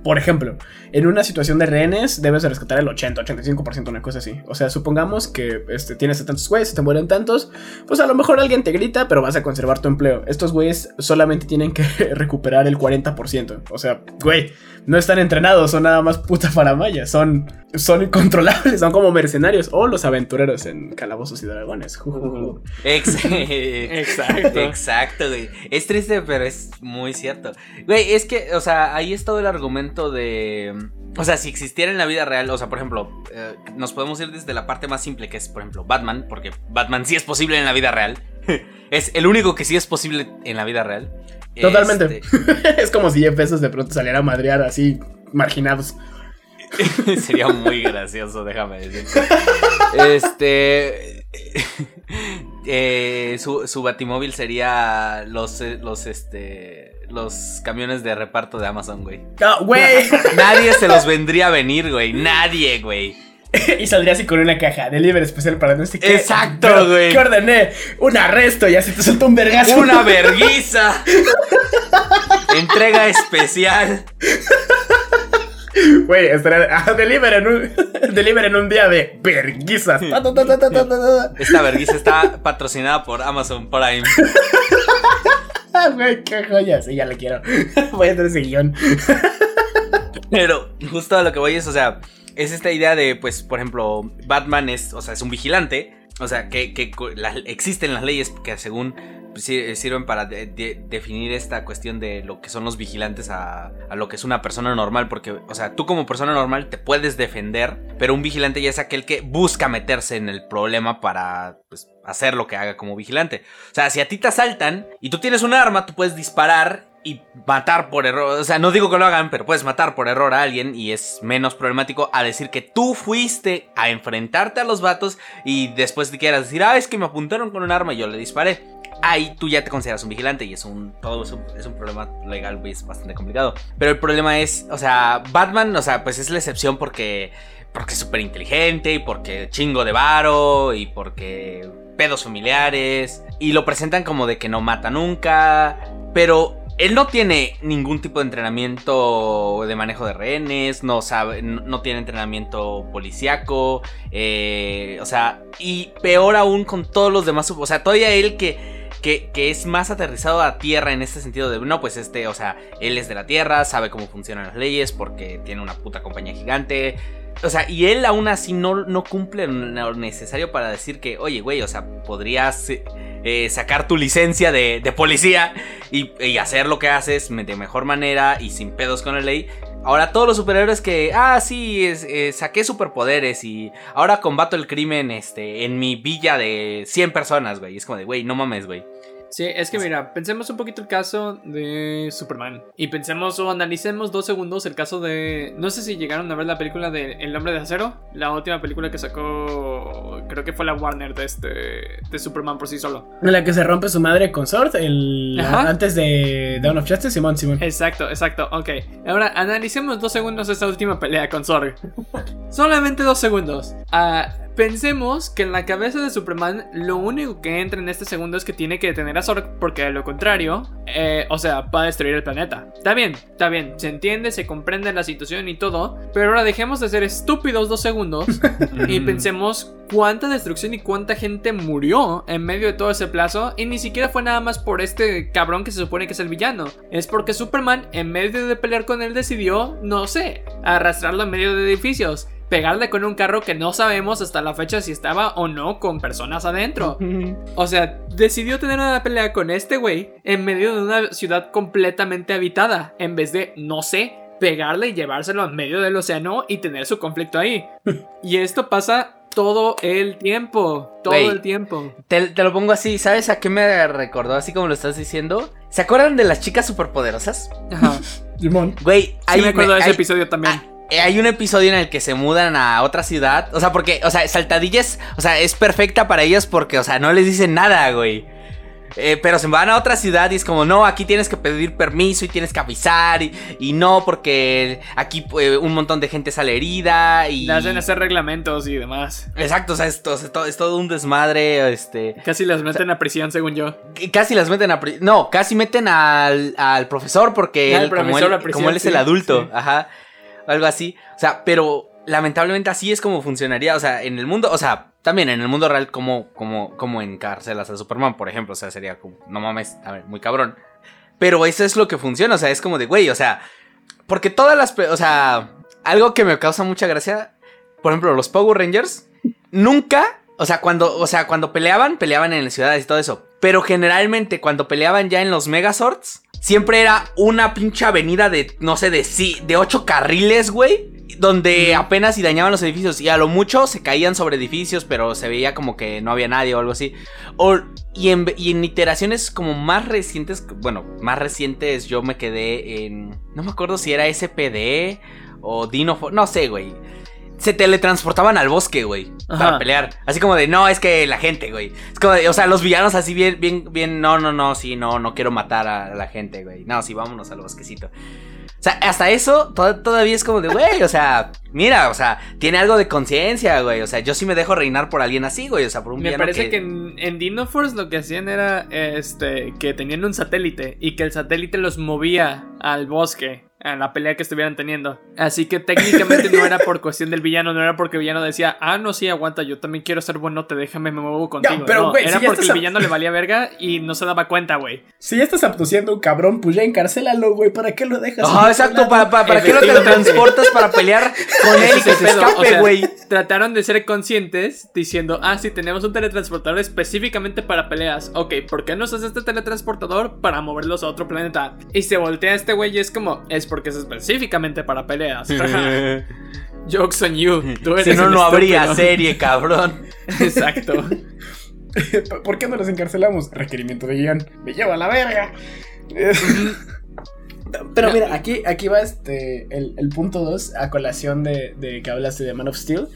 Por ejemplo, en una situación de rehenes debes de rescatar el 80, 85%, una cosa así. O sea, supongamos que este, tienes tantos güeyes, te mueren tantos, pues a lo mejor alguien te grita, pero vas a conservar tu empleo. Estos güeyes solamente tienen que recuperar el 40%. O sea, güey, no están entrenados, son nada más puta faramaya, son, son incontrolables, son como mercenarios o los aventureros en Calabozos y Dragones. Exacto. Exacto, güey. Es triste, pero es muy cierto. Güey, es que, o sea, ahí es todo el argumento de. O sea, si existiera en la vida real, o sea, por ejemplo, eh, nos podemos ir desde la parte más simple, que es, por ejemplo, Batman, porque Batman sí es posible en la vida real. es el único que sí es posible en la vida real. Totalmente. Este, es como si Jeff Bezos de pronto saliera a madrear así, marginados. Sería muy gracioso, déjame decir. Este. eh, su, su batimóvil sería los, eh, los, este. Los camiones de reparto de Amazon, güey. ¡Ah, güey! Nadie se los vendría a venir, güey. Nadie, güey. y saldría así con una caja, delivery especial para no sé qué. Exacto, Pero, güey. ¿Qué ordené? Un arresto y así te suelta un vergazo. Una verguiza. Entrega especial. Güey, estaría. Ah, delivery en un. delivery en un día de verguizas. Ta, ta, ta, ta, ta, ta, ta. Esta verguiza está patrocinada por Amazon Prime. Güey, qué joya. Sí, ya la quiero. Voy a hacer ese guion. Pero justo a lo que voy es, o sea, es esta idea de, pues, por ejemplo, Batman es, o sea, es un vigilante. O sea, que, existen las leyes que según sirven para de- de- definir esta cuestión de lo que son los vigilantes a, a lo que es una persona normal. Porque, o sea, tú como persona normal te puedes defender, pero un vigilante ya es aquel que busca meterse en el problema para, pues, hacer lo que haga como vigilante. O sea, si a ti te asaltan y tú tienes un arma, tú puedes disparar y matar por error. O sea, no digo que lo hagan, pero puedes matar por error a alguien y es menos problemático a decir que tú fuiste a enfrentarte a los vatos y después te quieras decir, ah, es que me apuntaron con un arma y yo le disparé. Ahí tú ya te consideras un vigilante y es un todo es un, es un problema legal es bastante complicado. Pero el problema es, o sea, Batman, o sea, pues es la excepción porque porque es súper inteligente y porque chingo de varo y porque pedos familiares y lo presentan como de que no mata nunca, pero él no tiene ningún tipo de entrenamiento de manejo de rehenes, no sabe, no, tiene entrenamiento policíaco, eh, o sea, y peor aún con todos los demás, o sea, todavía él que que, que es más aterrizado a tierra en este sentido de, no, pues este, o sea, él es de la tierra, sabe cómo funcionan las leyes porque tiene una puta compañía gigante. O sea, y él aún así no, no cumple lo necesario para decir que, oye, güey, o sea, podrías eh, sacar tu licencia de, de policía y, hacer lo que haces de mejor manera y sin pedos con la ley. Ahora todos los superhéroes que, ah, sí, eh, saqué superpoderes y ahora combato el crimen este, en mi villa de 100 personas, güey. Es como de, güey, no mames, güey. Sí, es que mira, pensemos un poquito el caso de Superman. Y pensemos o analicemos dos segundos el caso de. No sé si llegaron a ver la película de El hombre de acero. La última película que sacó. Creo que fue la Warner de este. de Superman por sí solo. La que se rompe su madre con Sword. El, antes de Dawn of Justice, Simón, Simón. Exacto, exacto. Ok. Ahora analicemos dos segundos esta última pelea con Sword. Solamente dos segundos. Ah. Pensemos que en la cabeza de Superman lo único que entra en este segundo es que tiene que detener a Zorg porque de lo contrario, eh, o sea, va a destruir el planeta. Está bien, está bien, se entiende, se comprende la situación y todo, pero ahora dejemos de ser estúpidos dos segundos y pensemos cuánta destrucción y cuánta gente murió en medio de todo ese plazo y ni siquiera fue nada más por este cabrón que se supone que es el villano. Es porque Superman en medio de pelear con él decidió, no sé, arrastrarlo en medio de edificios pegarle con un carro que no sabemos hasta la fecha si estaba o no con personas adentro. O sea, decidió tener una pelea con este güey en medio de una ciudad completamente habitada, en vez de, no sé, pegarle y llevárselo en medio del océano y tener su conflicto ahí. y esto pasa todo el tiempo. Todo el tiempo. Te, lo pongo así, ¿sabes a qué me recordó? Así como lo estás diciendo. ¿Se acuerdan de las chicas superpoderosas? Ajá. Güey, ahí me acuerdo de ese episodio también. Eh, hay un episodio en el que se mudan a otra ciudad. O sea, porque, o sea, Saltadillas, o sea, es perfecta para ellos porque, o sea, no les dicen nada, güey. Eh, pero se van a otra ciudad y es como, no, aquí tienes que pedir permiso y tienes que avisar. Y, no, porque aquí eh, un montón de gente sale herida y. Hacen hacer reglamentos y demás. Exacto, o sea, es, es, todo un desmadre. Este. Casi las meten a prisión, según yo. Casi las meten a prisión. No, casi meten al, al profesor porque él, como, él, es el adulto. Ajá algo así. O sea, pero lamentablemente así es como funcionaría. O sea, en el mundo, o sea, también en el mundo real, como, como, como encarcelas a Superman, por ejemplo. O sea, sería como, no mames, a ver, muy cabrón. Pero eso es lo que funciona. O sea, es como de, güey, o sea, porque todas las, o sea, algo que me causa mucha gracia, por ejemplo, los Power Rangers, nunca, o sea, cuando, o sea, cuando peleaban, peleaban en las ciudades y todo eso. Pero generalmente cuando peleaban ya en los Megazords, siempre era una pinche avenida de, no sé, de, de ocho carriles, güey. Donde apenas y dañaban los edificios. Y a lo mucho se caían sobre edificios, pero se veía como que no había nadie o algo así. O, y, en, y en iteraciones como más recientes, bueno, más recientes yo me quedé en... No me acuerdo si era SPD o Dino... No sé, güey se teletransportaban al bosque, güey, para pelear. Así como de, no, es que la gente, güey. Es como de, o sea, los villanos así bien, bien, bien, no, no, no, sí, no, no quiero matar a la gente, güey. No, sí, vámonos al bosquecito. O sea, hasta eso todavía es como de, güey, o sea, mira, o sea, tiene algo de conciencia, güey. O sea, yo sí me dejo reinar por alguien así, güey. O sea, por un Me parece que, en, en Dino Force lo que hacían era, este, que tenían un satélite y que el satélite los movía al bosque en la pelea que estuvieran teniendo. Así que técnicamente no era por cuestión del villano, no era porque el villano decía, ah, no, sí, aguanta, yo también quiero ser bueno, te déjame, me muevo contigo. pero, era porque el villano le valía verga y no se daba cuenta, güey. Si ya estás abduciendo un cabrón, pues ya encarcélalo, güey, ¿para qué lo dejas? Ah, exacto, ¿para, para, qué no te transportas para pelear con él y que se escape, güey? trataron de ser conscientes diciendo, ah, sí, tenemos un teletransportador específicamente para peleas. Ok, ¿por qué no usas este teletransportador para moverlos a otro planeta? Y se voltea este güey y es como, es porque es específicamente para peleas. Jokes on you. si no, no habría serie, cabrón. Exacto. ¿Por qué no los encarcelamos? Requerimiento de guion. Me lleva a la verga. Pero mira, aquí, aquí va este, el, punto 2 a colación de, de, que hablaste de Man of Steel.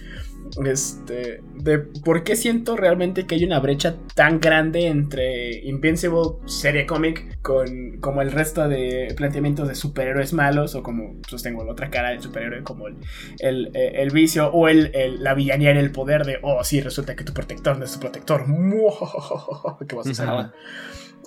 Este, de por qué siento realmente que hay una brecha tan grande entre Invincible, serie cómic, con como el resto de planteamientos de superhéroes malos, o como sostengo la otra cara del superhéroe, como el, el, el vicio, o el, la villanía en el poder de, oh, sí, resulta que tu protector no es tu protector. ¿Qué vas a hacer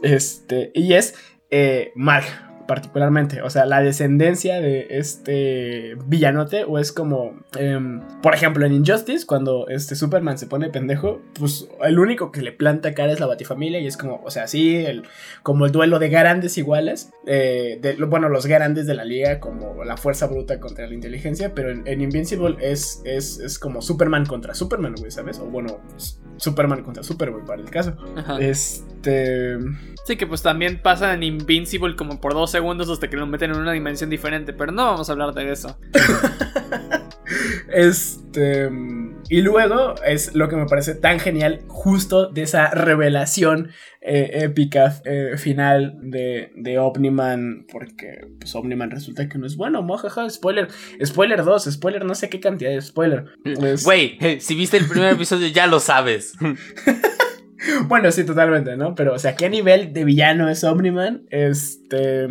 Este, y es eh, Mark particularmente. O sea, la descendencia de este villanote, o es como, em, por ejemplo, en Injustice, cuando este Superman se pone pendejo, pues el único que le planta cara es la Batifamilia, y es como, o sea, sí, el, como el duelo de grandes iguales, eh, bueno, los grandes de la liga, como la fuerza bruta contra la inteligencia, pero en, en Invincible es, es, es como Superman contra Superman, güey, ¿sabes? O bueno, Superman contra Superboy para el caso. Ajá. Este. Sí, que pues también pasa en Invincible como por dos segundos hasta que lo meten en una dimensión diferente, pero no vamos a hablar de eso. Este. Y luego es lo que me parece tan genial, justo de esa revelación eh, épica eh, final de, de Omniman, porque pues Omniman resulta que no es bueno, mojaja, spoiler, spoiler 2, spoiler, no sé qué cantidad de spoiler. Güey, si viste el primer episodio ya lo sabes. Bueno, sí, totalmente, ¿no? Pero, o sea, ¿qué nivel de villano es Omniman? Este.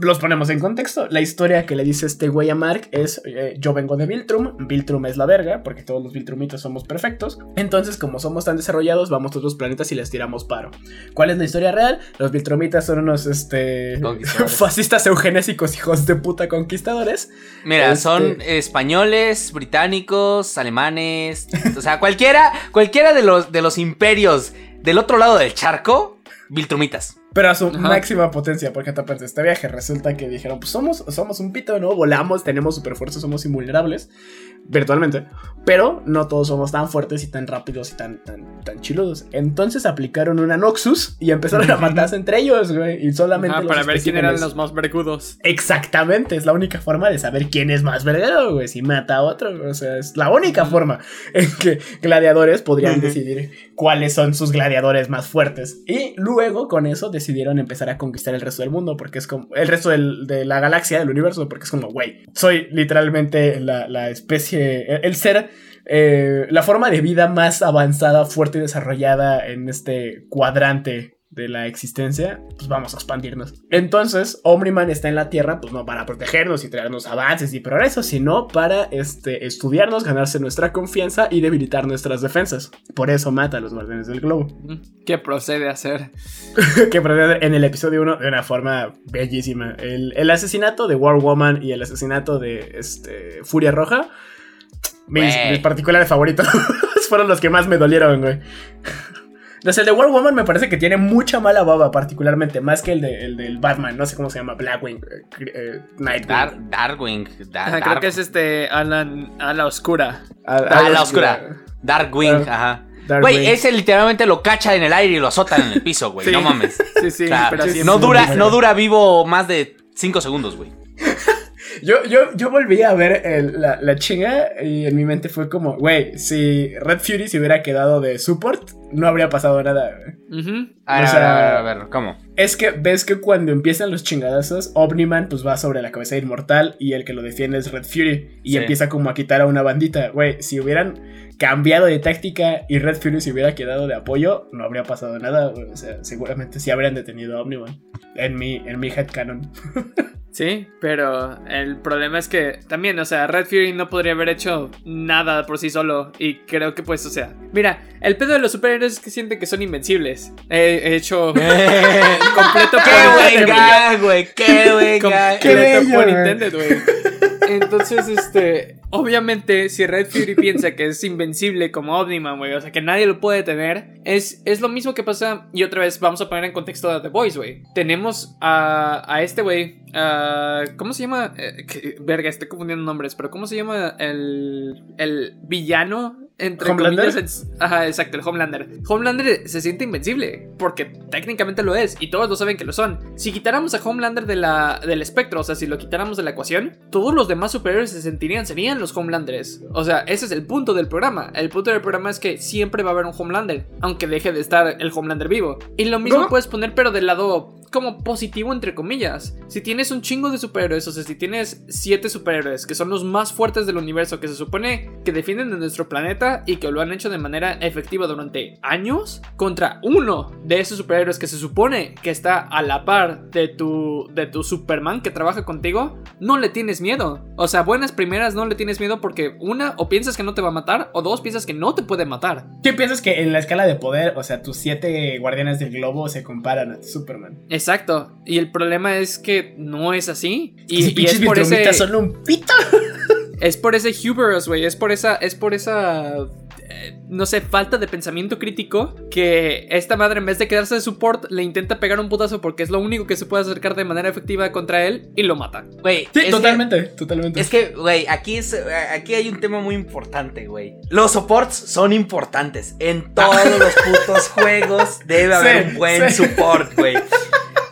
Los ponemos en contexto. La historia que le dice este güey a Mark es: eh, Yo vengo de Viltrum. Viltrum es la verga, porque todos los Viltrumitos somos perfectos. Entonces, como somos tan desarrollados, vamos a otros planetas y les tiramos paro. ¿Cuál es la historia real? Los Viltrumitas son unos este, fascistas eugenésicos, hijos de puta conquistadores. Mira, Este- son españoles, británicos, alemanes, o sea, cualquiera, cualquiera de los, de los imperios del otro lado del charco, Viltrumitas. Pero a su Ajá. máxima potencia, porque aparte de este viaje resulta que dijeron, pues somos, somos un pito, ¿no? Volamos, tenemos super fuerza, somos invulnerables, virtualmente, pero no todos somos tan fuertes y tan rápidos y tan, tan, tan chiludos. Entonces aplicaron una Noxus y empezaron a matarse entre ellos, güey, y solamente... Ajá, los para ver quién eran los más vergudos. Exactamente, es la única forma de saber quién es más verdadero, güey, si mata a otro, o sea, es la única forma en que gladiadores podrían decidir cuáles son sus gladiadores más fuertes. Y luego con eso decidieron empezar a conquistar el resto del mundo, porque es como, el resto de la galaxia, del universo, porque es como, güey, soy literalmente la, especie, el, el ser... eh, la forma de vida más avanzada, fuerte y desarrollada en este cuadrante de la existencia, pues vamos a expandirnos. Entonces, Omniman está en la Tierra, pues no para protegernos y traernos avances y progresos, sino para este, estudiarnos, ganarse nuestra confianza y debilitar nuestras defensas. Por eso mata a los guardianes del globo. ¿Qué procede a hacer? que procede en el episodio 1 de una forma bellísima. El, el asesinato de War Woman y el asesinato de este, Furia Roja. Mis, mis particulares favoritos fueron los que más me dolieron, güey. No sé, el de War Woman me parece que tiene mucha mala baba, particularmente, más que el, de, el del Batman, no sé cómo se llama, Blackwing, eh, eh, Nightwing. Dar, Darkwing. Dar- Ajá, creo que es este Alan a la oscura. A- Ah, algo la oscura. Darkwing, ajá. Güey, ese literalmente lo cacha en el aire y lo azotan en el piso, güey. Sí. No mames. Sí, sí, O sea, pero así no dura, no dura vivo más de 5 segundos, güey. Yo, yo, yo volví a ver el- la, la chinga y en mi mente fue como, güey, si Red Fury se hubiera quedado de support, no habría pasado nada. güey. Ujú. A ver, O a sea- ver, a ver, a ver, ¿cómo? Es que ves que cuando empiezan los chingadazos, Omniman pues va sobre la cabeza de inmortal y el que lo defiende es Red Fury y Sí. empieza como a quitar a una bandita. Güey, si hubieran cambiado de táctica y Red Fury se hubiera quedado de apoyo, no habría pasado nada. güey. O sea, seguramente sí habrían detenido a Omniman. En mi, en mi headcanon. Sí, pero el problema es que también, o sea, Red Fury no podría haber hecho nada por sí solo. Y creo que, pues, o sea, mira, el pedo de los superhéroes es que sienten que son invencibles. He, he hecho completo ¡Qué por güey. Entonces, este, obviamente, si Red Fury piensa que es invencible como Omniman, güey, o sea, que nadie lo puede detener, es, es lo mismo que pasa, y otra vez vamos a poner en contexto a The Boys, güey. Tenemos a, a este güey, ¿cómo se llama? Eh, verga, estoy confundiendo nombres, pero ¿cómo se llama el, el villano? Entre ¿Homelander? comillas, ajá, exacto, el Homelander. Homelander se siente invencible, porque técnicamente lo es, y todos lo saben que lo son. Si quitáramos a Homelander de la, del espectro, o sea, si lo quitáramos de la ecuación, todos los demás superhéroes se sentirían, serían los Homelanders. O sea, ese es el punto del programa. El punto del programa es que siempre va a haber un Homelander, aunque deje de estar el Homelander vivo. Y lo mismo puedes poner, pero del lado como positivo entre comillas. Si tienes un chingo de superhéroes, o sea, si tienes siete superhéroes que son los más fuertes del universo, que se supone que defienden de nuestro planeta y que lo han hecho de manera efectiva durante años, contra uno de esos superhéroes que se supone que está a la par de tu de tu Superman que trabaja contigo, no le tienes miedo. O sea, buenas primeras no le tienes miedo porque una o piensas que no te va a matar o dos piensas que no te puede matar. ¿Qué piensas que en la escala de poder, o sea, tus siete guardianes del globo se comparan a Superman? Exacto. Y el problema es que no es así. Y, y es por ese. Son un pito. Es por ese hubris, güey. Es por esa. Es por esa. eh, no sé, falta de pensamiento crítico. Que esta madre, en vez de quedarse de support, le intenta pegar un putazo porque es lo único que se puede acercar de manera efectiva contra él y lo mata. Güey, Sí, que- totalmente, totalmente. Es que, güey, aquí, es, aquí hay un tema muy importante, güey. Los supports son importantes. En todos los putos juegos debe haber Sí, un buen sí. support, güey.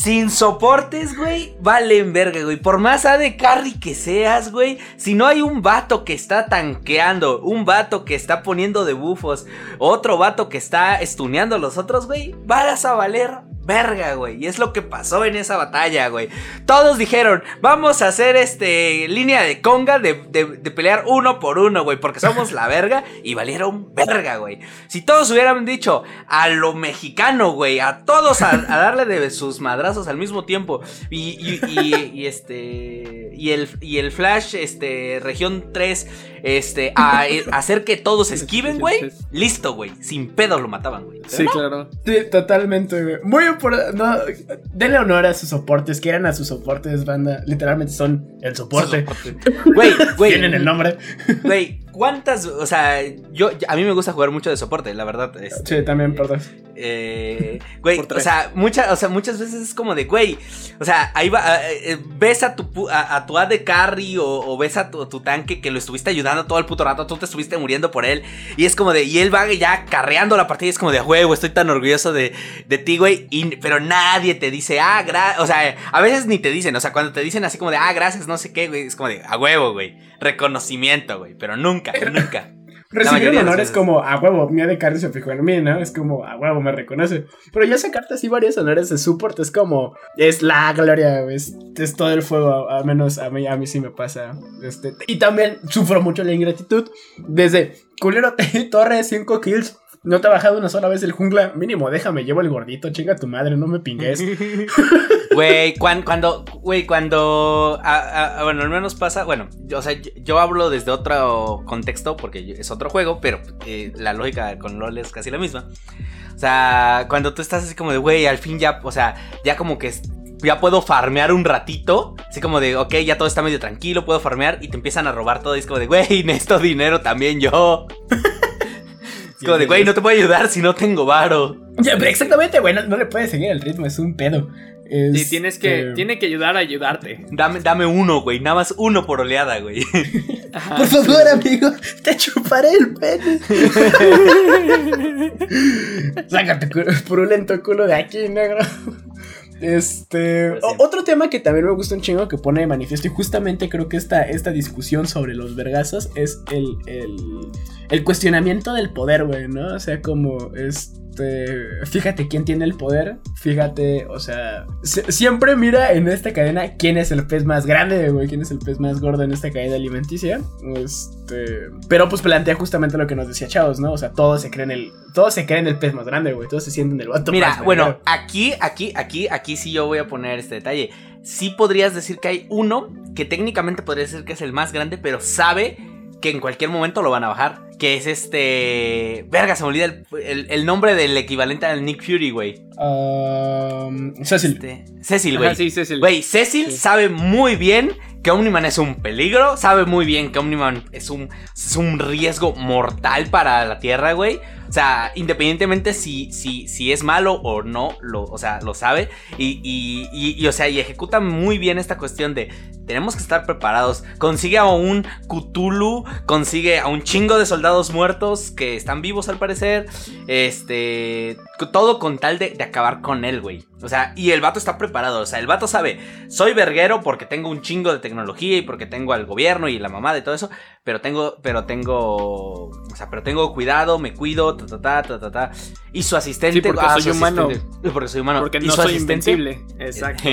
Sin soportes, güey, valen verga, güey. Por más AD carry que seas, güey. Si no hay un vato que está tanqueando, un vato que está poniendo debufos, otro vato que está estuneando a los otros, güey, vas a valer verga, güey. Y es lo que pasó en esa batalla, güey. Todos dijeron, vamos a hacer este línea de conga de, de- de pelear uno por uno, güey, porque somos la verga y valieron verga, güey. Si todos hubieran dicho a lo mexicano, güey, a todos a, a darle de sus madrazos al mismo tiempo y, y- y- y este y el y el flash este región 3 este a, a hacer que todos esquiven, güey, listo, güey, sin pedo lo mataban, güey. Sí, claro. Sí, totalmente, güey. Muy importante. No, denle honor a sus soportes. Quieran a sus soportes, banda. Literalmente son el soporte. Güey, güey. Tienen el nombre. Güey, ¿cuántas? O sea, yo, a mí me gusta jugar mucho de soporte, la verdad. este, Sí, también, perdón. Eh, güey, o sea, mucha, o sea, muchas veces es como de, güey, o sea, ahí va, eh, eh, ves a tu, a, a tu AD carry o, o ves a tu, tu tanque que lo estuviste ayudando todo el puto rato, tú te estuviste muriendo por él, y es como de, y él va ya carreando la partida, y es como de, huevo, estoy tan orgulloso de, de ti, güey, y- pero nadie te dice, ah, gra o sea, a veces ni te dicen, o sea, cuando te dicen así como de, ah, gracias, no sé qué, güey, es como de, a huevo, güey, reconocimiento, güey, pero nunca, nunca. Recibir mayoría un de las honor es veces. como a huevo, mi de carry se fijó en mí, ¿no? Es como a huevo, me reconoce. Pero ya sacarte así varios honores de support es como. Es la gloria. Es, es todo el fuego. Al menos a mí, a mí sí me pasa. Este, y también sufro mucho la ingratitud. Desde culero, torre, 5 kills. No te ha bajado una sola vez el jungla. Mínimo, déjame, llevo el gordito. Chinga tu madre, no me pingues. Güey, cuan- cuando, güey, cuando, bueno, al menos pasa, bueno, o sea, yo, hablo desde otro contexto porque es otro juego, pero eh, la lógica con LOL es casi la misma. O sea, cuando tú estás así como de, güey, al fin ya, o sea, ya como que ya puedo farmear un ratito, así como de, ok, ya todo está medio tranquilo, puedo farmear y te empiezan a robar todo y es como de, güey, necesito dinero también yo. Es como de, güey, no te puedo ayudar si no tengo varo. Ya, pero exactamente, güey. No, no le puedes seguir el ritmo, es un pedo. Y tienes que, Este, tiene que ayudar a ayudarte. Dame, dame uno, güey, nada más uno por oleada, güey. Ajá. Por favor, amigo, te chuparé el pene. Saca tu culo, purulento culo de aquí, negro. Este. Pues o- otro tema que también me gusta un chingo que pone de manifiesto, y justamente creo que esta, esta discusión sobre los vergazos es el, el, el cuestionamiento del poder, güey, ¿no? O sea, como este. Fíjate quién tiene el poder, fíjate, o sea, si- siempre mira en esta cadena quién es el pez más grande, güey, quién es el pez más gordo en esta cadena alimenticia. Este. Pero pues plantea justamente lo que nos decía Chavos, ¿no? O sea, todos se creen el. Todos se creen el pez más grande, güey. Todos se sienten el vato Mira, más bueno, aquí, aquí, aquí, aquí sí yo voy a poner este detalle. Sí podrías decir que hay uno que técnicamente podría decir que es el más grande, pero sabe que en cualquier momento lo van a bajar. Que es este. Verga, se me olvida el, el- el nombre del equivalente al Nick Fury, güey. Um, Cecil. Este, Cecil, Ajá, güey. sí, Cecil. Güey, Cecil Sí. sabe muy bien que Omniman es un peligro, sabe muy bien que Omniman es un, es un riesgo mortal para la Tierra, güey. O sea, independientemente si, si, si es malo o no, lo, o sea, lo sabe. Y, y, y- y, o sea, y ejecuta muy bien esta cuestión de tenemos que estar preparados. Consigue a un Cthulhu, consigue a un chingo de soldados muertos que están vivos al parecer. Este, todo con tal de, de acabar con él, güey. O sea, y el vato está preparado. O sea, el vato sabe, soy verguero porque tengo un chingo de tecnología y porque tengo al gobierno y la mamá de todo eso. Pero tengo, pero tengo, o sea, pero tengo cuidado, me cuido, ta, ta, ta, ta, ta, ta. Y su asistente, Sí, porque ah, soy su humano. asistente. Porque soy humano. Porque y no su soy asistente- invencible. Exacto.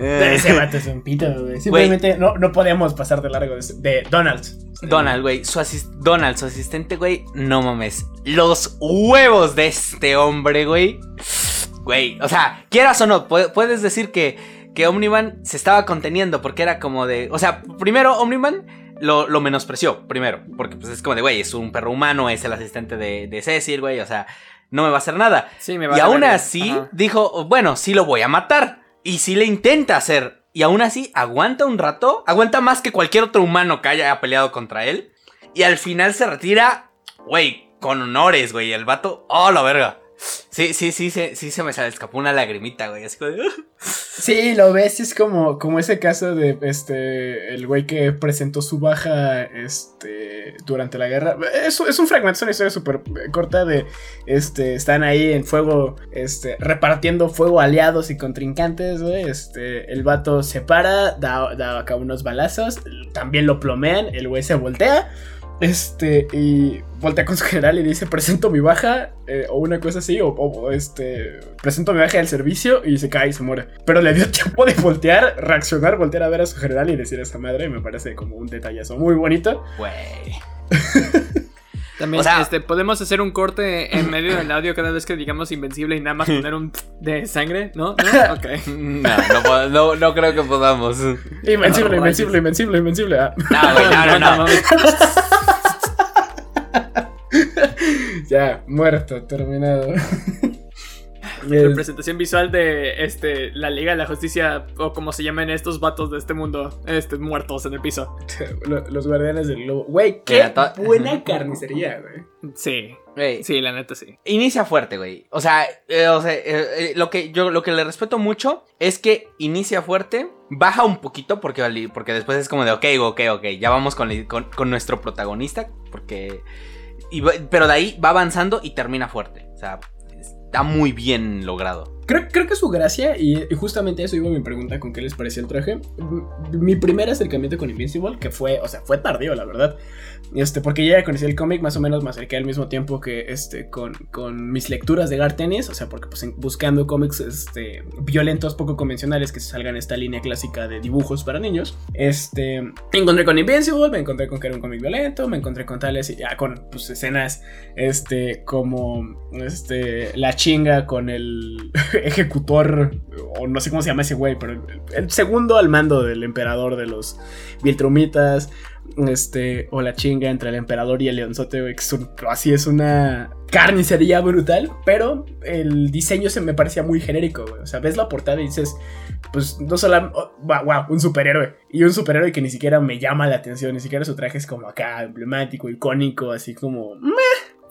Ese vato es un pito, güey. Simplemente no, no podemos pasar de largo de, Donald. Donald, güey, su asis- Donald, su asistente, güey, no mames. Los huevos de este hombre, güey. Güey, o sea, quieras o no, pu- puedes decir que, que Omniman se estaba conteniendo porque era como de... O sea, primero Omniman lo, lo menospreció, primero. Porque pues es como de, güey, es un perro humano, es el asistente de, de Cecil, güey, o sea... no me va a hacer nada. Sí, me va Y a aún así Ajá. dijo, bueno, sí lo voy a matar. Y sí le intenta hacer. Y aún así aguanta un rato. Aguanta más que cualquier otro humano que haya peleado contra él. Y al final se retira, güey, con honores, güey. El vato, oh, la verga. Sí, sí, sí, sí, se me escapó una lagrimita, güey. Así como Sí, lo ves, es como, como ese caso de este el güey que presentó su baja este durante la guerra. Es, es un fragmento, es una historia súper corta de este están ahí en fuego, este, repartiendo fuego aliados y contrincantes, güey. Este, el vato se para, da, da acá unos balazos, también lo plomean, el güey se voltea. Este, y voltea con su general y dice, presento mi baja, eh, o una cosa así, o, o, este, presento mi baja del servicio y se cae y se muere. Pero le dio tiempo de voltear, reaccionar, voltear a ver a su general y decir a esa madre, y me parece como un detallazo muy bonito. güey. También, O sea- este, podemos hacer un corte en medio del audio cada vez que digamos invencible y nada más poner un de sangre, ¿no? ¿No? Ok. No, no, puedo- no, no creo que podamos. No, Invencible, No, invencible, invencible, invencible. Ah, güey, no, no, no. Ya, muerto, terminado. Es- Representación visual de este la Liga de la Justicia o como se llaman estos vatos de este mundo, este muertos en el piso. lo- los guardianes del globo. Güey, qué Mira, buena carnicería, güey. Sí, sí, la neta sí. Inicia fuerte, güey. O sea, eh, o sea, eh, eh, lo que yo lo que le respeto mucho es que inicia fuerte, baja un poquito porque, porque después es como de, ok, ok, ok, ya vamos con, con nuestro protagonista, porque... pero de ahí va avanzando y termina fuerte. O sea, está muy bien logrado. Creo, creo que su gracia, y, justamente eso iba mi pregunta con qué les parecía el traje. Mi primer acercamiento con Invincible, que fue, o sea, fue tardío, la verdad. Este, porque ya conocí el cómic, más o menos me acerqué al mismo tiempo que este, con, con mis lecturas de Gartenis, o sea, porque pues buscando cómics este, violentos, poco convencionales, que se salgan esta línea clásica de dibujos para niños. Este, me encontré con Invincible, me encontré con que era un cómic violento, me encontré con tales, con pues, escenas, este, como, este, la chinga con el ejecutor, o no sé cómo se llama ese güey, pero el, el segundo al mando del emperador de los Viltrumitas, este, o la chinga entre el emperador y el leonzote, güey, que es un- así es una carnicería brutal, pero el diseño se me parecía muy genérico. O sea, ves la portada y dices, pues no solo, oh, wow, un superhéroe, y un superhéroe que ni siquiera me llama la atención, ni siquiera su traje es como acá emblemático, icónico, así como,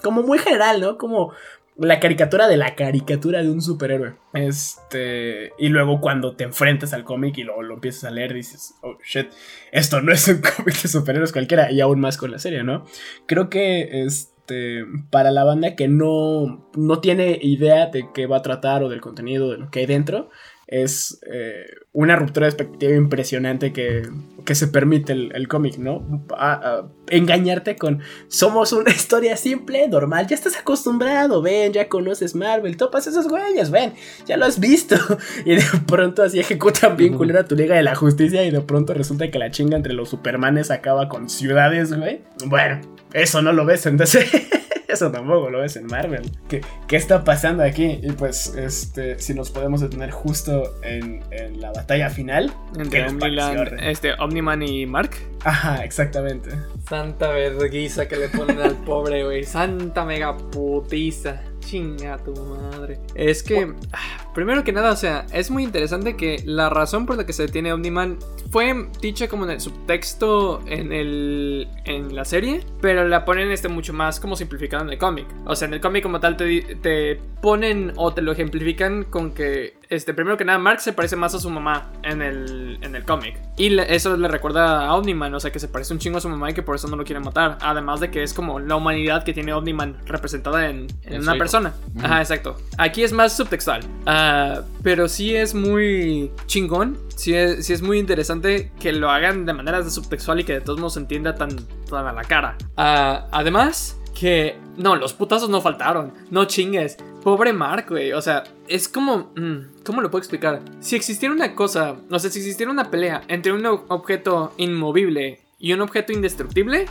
como muy general, ¿no? Como la caricatura de la caricatura de un superhéroe. Este. Y luego cuando te enfrentas al cómic y luego lo empiezas a leer, dices, oh shit, esto no es un cómic de superhéroes cualquiera. Y aún más con la serie, ¿no? Creo que este. Para la banda que no, no tiene idea de qué va a tratar o del contenido, de lo que hay dentro, es eh, una ruptura de expectativa impresionante que, que se permite el, el cómic, ¿no? A- a engañarte con somos una historia simple, normal, ya estás acostumbrado, ven, ya conoces Marvel, topas esos güeyes, ven, ya lo has visto. Y de pronto así ejecutan bien culera tu Liga de la Justicia y de pronto resulta que la chinga entre los Supermanes acaba con ciudades, güey. Bueno, eso no lo ves en DC. Eso tampoco lo ves en Marvel. ¿Qué, qué está pasando aquí? Y pues, este, si nos podemos detener justo en, en la batalla final. ¿Qué Entre Omniland, este, Omniman y Mark. Ajá, exactamente. Santa verguiza que le ponen al pobre, güey. Santa mega putiza. Chinga tu madre. Es que, ah, primero que nada, o sea, es muy interesante que la razón por la que se detiene Omniman fue dicha como en el subtexto en el en la serie, pero la ponen este mucho más como simplificado en el cómic. O sea, en el cómic como tal te, te ponen o te lo ejemplifican con que este primero que nada Mark se parece más a su mamá en el en el cómic. Y le- eso le recuerda a Omniman, o sea, que se parece un chingo a su mamá y que por eso no lo quieren matar. Además de que es como la humanidad que tiene Omniman representada en, en una persona. Ajá, exacto. Aquí es más subtextual. Ah, pero sí es muy chingón. Sí es, sí es muy interesante que lo hagan de manera subtextual y que de todos modos se entienda tan, tan a la cara. Ah, además, que no, los putazos no faltaron. No chingues. Pobre Mark, güey. O sea, es como. mm, ¿Cómo lo puedo explicar? Si existiera una cosa, no sé, si existiera una pelea entre un o- objeto inmovible y un objeto indestructible,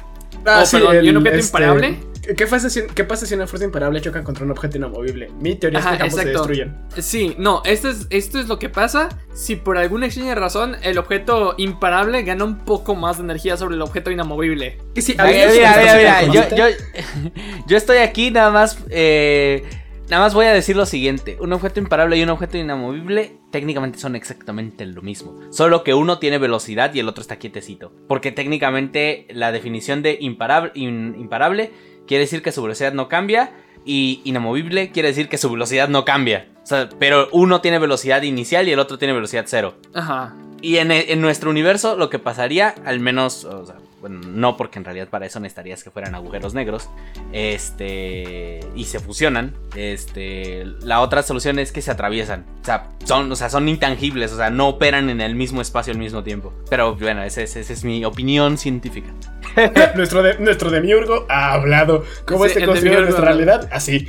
Ah, Oh, perdón, ¿y un objeto imparable? ¿qué pasa, si, ¿Qué pasa si una fuerza imparable choca contra un objeto inamovible? Mi teoría Ajá, es que ambos se exacto. destruyen. Sí, no, esto es, esto es lo que pasa si por alguna extraña razón el objeto imparable gana un poco más de energía sobre el objeto inamovible. Y sí, Mira, ¿habías mira, mira, Yo, yo, yo estoy aquí nada más eh, nada más voy a decir lo siguiente. Un objeto imparable y un objeto inamovible técnicamente son exactamente lo mismo. Solo que uno tiene velocidad y el otro está quietecito. Porque técnicamente la definición de imparable, in- imparable quiere decir que su velocidad no cambia. Y inamovible quiere decir que su velocidad no cambia. O sea, pero uno tiene velocidad inicial y el otro tiene velocidad cero. Ajá. Y en, en nuestro universo lo que pasaría, al menos, o sea, bueno, no porque en realidad para eso necesitarías que fueran agujeros negros, este, y se fusionan, este, la otra solución es que se atraviesan, o sea, son, o sea, son intangibles, o sea, no operan en el mismo espacio al mismo tiempo. Pero bueno, esa es, esa es mi opinión científica. nuestro, de, nuestro demiurgo ha hablado. ¿Cómo Sí, es que el construye demiurgo nuestra realidad? Así.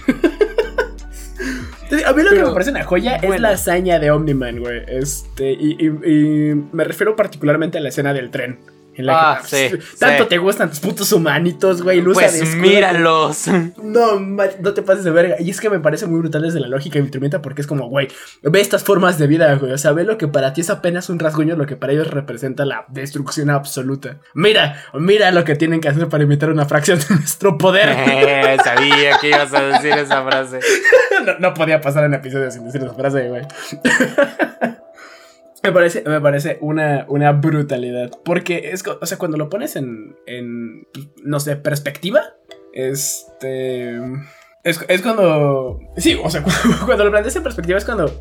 A mí lo que Pero, me parece una joya es la hazaña de Omniman, güey. Este, y, y- y me refiero particularmente a la escena del tren. En la Ah, que, sí, Tanto sí. te gustan tus putos humanitos, güey. De Pues míralos. No, no te pases de verga. Y es que me parece muy brutal desde la lógica y mi tormenta porque es como, güey, ve estas formas de vida, güey. O sea, ve lo que para ti es apenas un rasguño, lo que para ellos representa la destrucción absoluta. Mira, mira lo que tienen que hacer para imitar una fracción de nuestro poder. Eh, sabía que ibas a decir esa frase. no, no podía pasar en episodio sin decir esa frase, güey. Me parece, me parece una, una brutalidad. Porque es, o sea, cuando lo pones en, en no sé, perspectiva, este... Es, es cuando... Sí, o sea, cuando, cuando lo planteas en perspectiva es cuando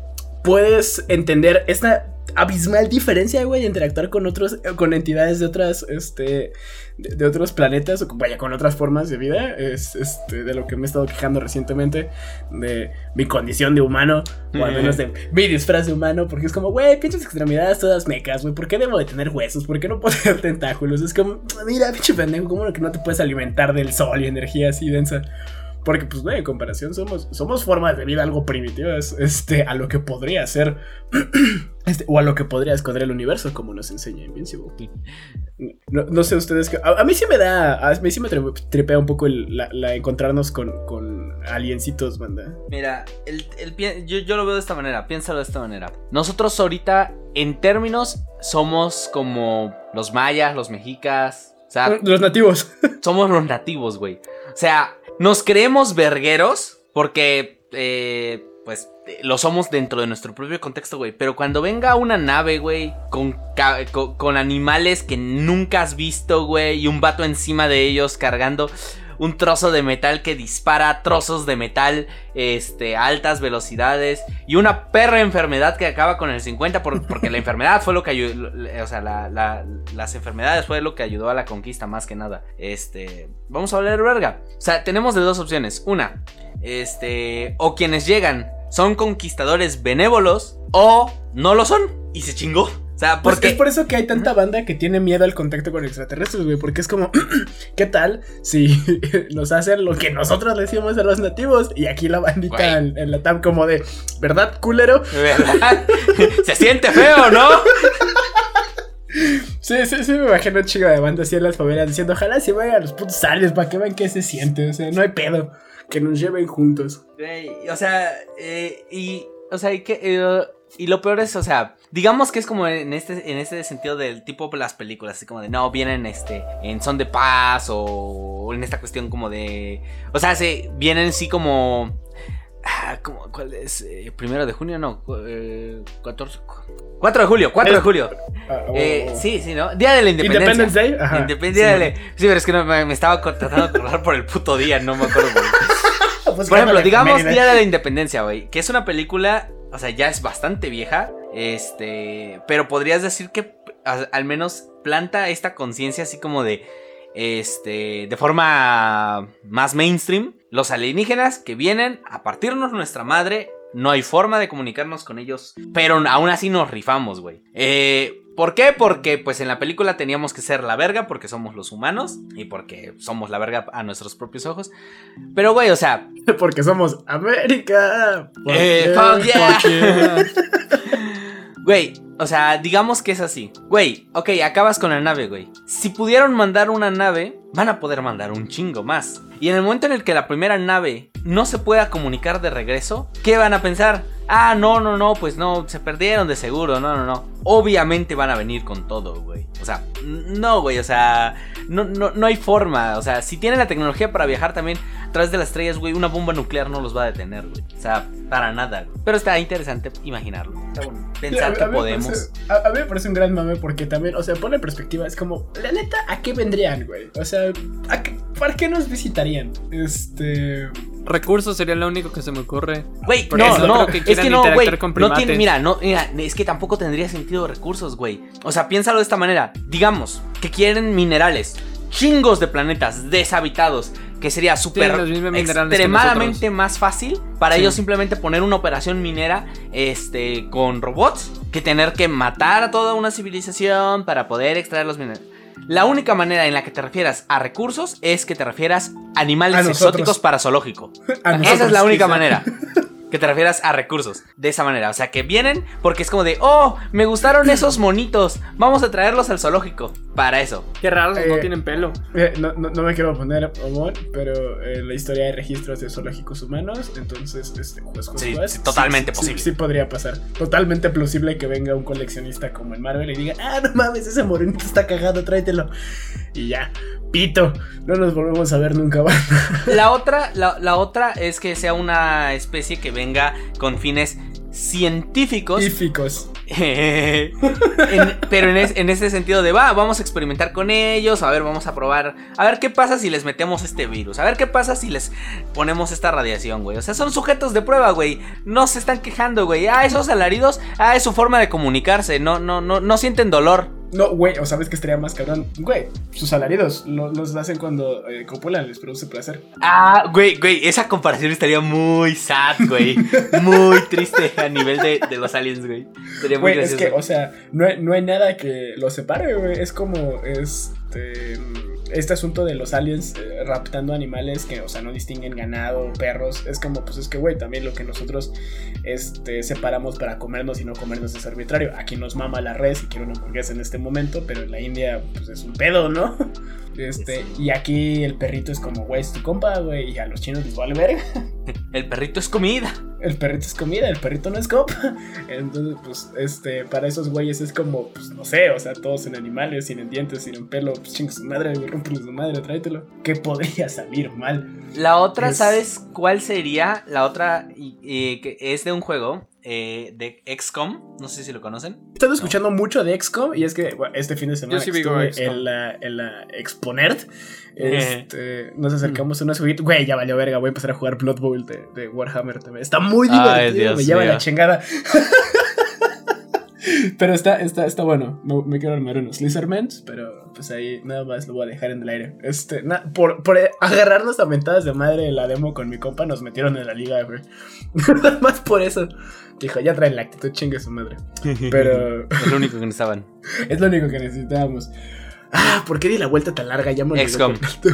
puedes entender esta abismal diferencia, güey, entre actuar con otros, con entidades de otras, este, de, de otros planetas, o con- vaya, con otras formas de vida, es, este, de lo que me he estado quejando recientemente, de mi condición de humano, o al menos de mi disfraz de humano, porque es como, güey, pinches extremidades todas mecas, güey, ¿por qué debo de tener huesos? ¿Por qué no puedo tener tentáculos? Es como, mira, pinche pendejo, ¿cómo que no te puedes alimentar del sol y energía así densa? Porque, pues, güey, en comparación somos, somos formas de vida algo primitivas, este, a lo que podría ser, este, o a lo que podría esconder el universo, como nos enseña Invincible. No, no sé ustedes, qué- a, a mí sí me da, a mí sí me tri- tripea un poco el, la, la encontrarnos con, con aliencitos, banda. Mira, el, el yo, yo lo veo de esta manera, piénsalo de esta manera. Nosotros ahorita, en términos, somos como los mayas, los mexicas, o sea, Los nativos. somos los nativos, güey. O sea, nos creemos vergueros porque, eh, pues, lo somos dentro de nuestro propio contexto, güey. Pero cuando venga una nave, güey, con, ca- co- con, animales que nunca has visto, güey, y un vato encima de ellos cargando un trozo de metal que dispara trozos de metal este, a altas velocidades y una perra enfermedad que acaba con el 50 por- porque la enfermedad fue lo que ayudó, o sea, la- la- las enfermedades fue lo que ayudó a la conquista más que nada. Este, vamos a hablar verga. O sea, tenemos de dos opciones. Una, este, o quienes llegan son conquistadores benévolos o no lo son y se chingó. O sea, Pues porque es por eso que hay tanta banda que tiene miedo al contacto con extraterrestres, güey. Porque es como, ¿qué tal si nos hacen lo que nosotros le decimos a los nativos? Y aquí la bandita en, en la TAM como de, ¿verdad, culero? ¿verdad? se siente feo, ¿no? Sí, sí, sí, me imagino un chico de banda así en las favelas diciendo, ojalá se vayan a los putos aliens para que vean qué se siente. O sea, no hay pedo. Que nos lleven juntos. Güey, o sea, eh, y, o sea, y, que, eh, y lo peor es, o sea, digamos que es como en este, en este sentido del tipo de las películas, así como de, no, vienen este, en son de paz o en esta cuestión como de, o sea, se, vienen sí como, ah, como, ¿cuál es? Eh, Primero de junio, no, eh, 14, cu- 4 de julio, 4 de Es- julio. Ah, Eh, sí, sí, ¿no? Día de la Independencia. Independence Day. Ajá. Independencia Sí, de la- Sí, pero es que no, me, me estaba tratando de acordar por el puto día, no me acuerdo por Pues por ejemplo, digamos. Día de la Independencia, güey. Que es una película, o sea, ya es bastante vieja. Este. Pero podrías decir que al menos planta esta conciencia así como de. Este. De forma más mainstream. Los alienígenas que vienen a partirnos nuestra madre. No hay forma de comunicarnos con ellos. Pero aún así nos rifamos, güey. Eh. ¿Por qué? Porque pues en la película teníamos que ser la verga porque somos los humanos y porque somos la verga a nuestros propios ojos. Pero güey, o sea, Porque somos América. Eh, Fuck yeah. Güey, o sea, digamos que es así. Güey, ok, acabas con la nave, güey. Si pudieron mandar una nave, van a poder mandar un chingo más. Y en el momento en el que la primera nave no se pueda comunicar de regreso, ¿qué van a pensar? Ah, no, no, no, pues no, se perdieron de seguro, no, no, no. Obviamente van a venir con todo, güey. O sea, no, güey, o sea, no, no, no hay forma. O sea, si tienen la tecnología para viajar también a través de las estrellas, güey, una bomba nuclear no los va a detener, güey. O sea, para nada. güey. Pero está interesante imaginarlo. Está bueno. Pensar A- que a podemos. Parece- a, a mí me parece un gran mame porque también, o sea, pone en perspectiva, es como, la neta, ¿a qué vendrían, güey? O sea, ¿a qué- ¿para qué nos visitarían? Este... Recursos sería lo único que se me ocurre. Güey, no, eso no, creo que es que no, güey. No tiene, mira, no, mira, es que tampoco tendría sentido recursos, güey. O sea, piénsalo de esta manera. Digamos que quieren minerales, chingos de planetas deshabitados, que sería súper extremadamente más fácil para Sí. ellos simplemente poner una operación minera este con robots que tener que matar a toda una civilización para poder extraer los minerales. La única manera en la que te refieras a recursos es que te refieras a animales A exóticos para zoológico. Esa es la única quizá. manera. Que te refieras a recursos. De esa manera. O sea, que vienen porque es como de, oh, me gustaron esos monitos. Vamos a traerlos al zoológico. Para eso. Qué raros, no Eh, tienen pelo. Eh, no, no, no me quiero poner Omon, pero en la historia hay registros de zoológicos humanos, entonces, este, juez, Sí, sí, totalmente sí, posible. Sí, sí podría pasar. Totalmente plausible que venga un coleccionista como en Marvel y diga, ah, no mames, ese morenito está cagado, tráetelo. Y ya, pito, no nos volvemos a ver nunca más. La otra, la, la otra es que sea una especie que venga con fines científicos. Íficos. En- pero en, es- en ese sentido de va, vamos a experimentar con ellos, a ver, vamos a probar, a ver qué pasa si les metemos este virus, a ver qué pasa si les ponemos esta radiación, güey. O sea, son sujetos de prueba, güey. No se están quejando, güey. Ah, esos alaridos, ah, es su forma de comunicarse, no, no, no, no sienten dolor. No, güey, o sabes que estaría más cabrón. Güey, sus alaridos lo- los hacen cuando eh, copulan, les produce placer. Ah, güey, güey, esa comparación estaría muy sad, güey. Muy triste a nivel de, de los aliens, güey. Sería muy Güey, es gracioso. que, o sea, no no hay nada que los separe, güey. Es como este. Este asunto de los aliens eh, raptando animales que, o sea, no distinguen ganado, perros. Es como, pues es que, güey, también lo que nosotros este, separamos para comernos y no comernos es arbitrario. Aquí nos mama la res y quiero una hamburguesa en este momento, pero en la India, pues es un pedo, ¿no? Este, y aquí el perrito es como, güey, es tu compa, güey, y a los chinos les vale verga. El perrito es comida. El perrito es comida, el perrito no es copa. Entonces, pues, este, para esos güeyes es como, pues, no sé, o sea, todos sin animales, sin en dientes, sin en pelo, pues chingue su madre, güey, su madre, tráetelo. ¿Qué podría salir mal? La otra, Es- ¿sabes cuál sería? La otra que es de un juego eh, de XCOM. No sé si lo conocen. He estado escuchando mucho de XCOM y es que bueno, este fin de semana sí estuve en la, en la Exponert, este, nos acercamos a una juguito. Güey, ya valió verga, voy a empezar a jugar Blood Bowl de, de Warhammer también. Está muy Ay, divertido, Dios me lleva la chingada. pero está, está, está bueno. Me, me quiero armar unos Lizardmans, pero pues ahí nada más lo voy a dejar en el aire. Este, na- por, por agarrarnos a mentadas de madre en la demo con mi compa, nos metieron en la liga, güey. Nada más por eso. Dijo, ya traen la actitud, chingue su madre. Pero Es lo único que necesitaban. es lo único que necesitábamos. Ah, ¿por qué di la vuelta tan larga? Ya me XCOM.